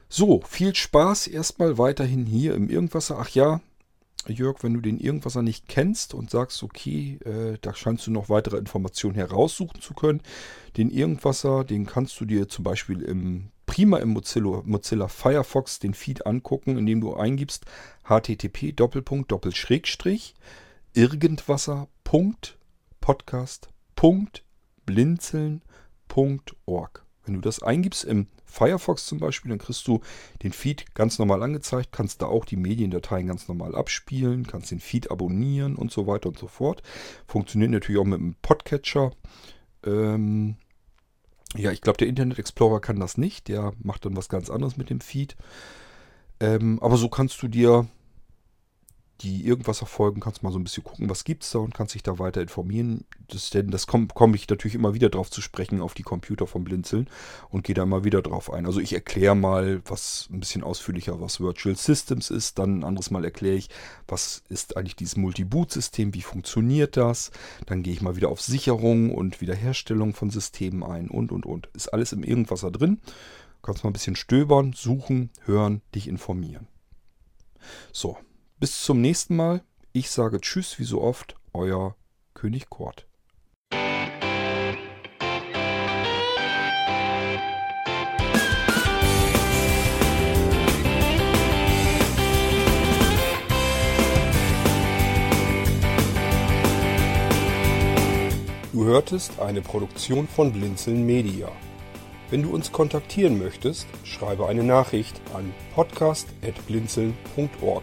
So, viel Spaß erstmal weiterhin hier im Irgendwasser. Ach ja, Jörg, wenn du den Irgendwasser nicht kennst und sagst, okay, äh, da scheinst du noch weitere Informationen heraussuchen zu können, den Irgendwasser, den kannst du dir zum Beispiel im prima im Mozilla, Mozilla Firefox den Feed angucken, indem du eingibst http irgendwasser.podcast.blinzeln.org. Wenn du das eingibst im Firefox zum Beispiel, dann kriegst du den Feed ganz normal angezeigt, kannst da auch die Mediendateien ganz normal abspielen, kannst den Feed abonnieren und so weiter und so fort. Funktioniert natürlich auch mit einem Podcatcher. Ähm, ja, ich glaube, der Internet Explorer kann das nicht. Der macht dann was ganz anderes mit dem Feed. Ähm, aber so kannst du dir die irgendwas erfolgen, kannst mal so ein bisschen gucken, was gibt es da und kannst dich da weiter informieren. Das, denn das komme komm ich natürlich immer wieder drauf zu sprechen, auf die Computer vom Blinzeln und gehe da immer wieder drauf ein. Also ich erkläre mal, was ein bisschen ausführlicher, was Virtual Systems ist. Dann ein anderes Mal erkläre ich, was ist eigentlich dieses Multi-Boot-System, wie funktioniert das. Dann gehe ich mal wieder auf Sicherung und Wiederherstellung von Systemen ein und, und, und. Ist alles im Irgendwas da drin. kannst mal ein bisschen stöbern, suchen, hören, dich informieren. So, bis zum nächsten Mal. Ich sage Tschüss wie so oft, euer König Kort. Du hörtest eine Produktion von Blinzeln Media. Wenn du uns kontaktieren möchtest, schreibe eine Nachricht an podcast.blinzeln.org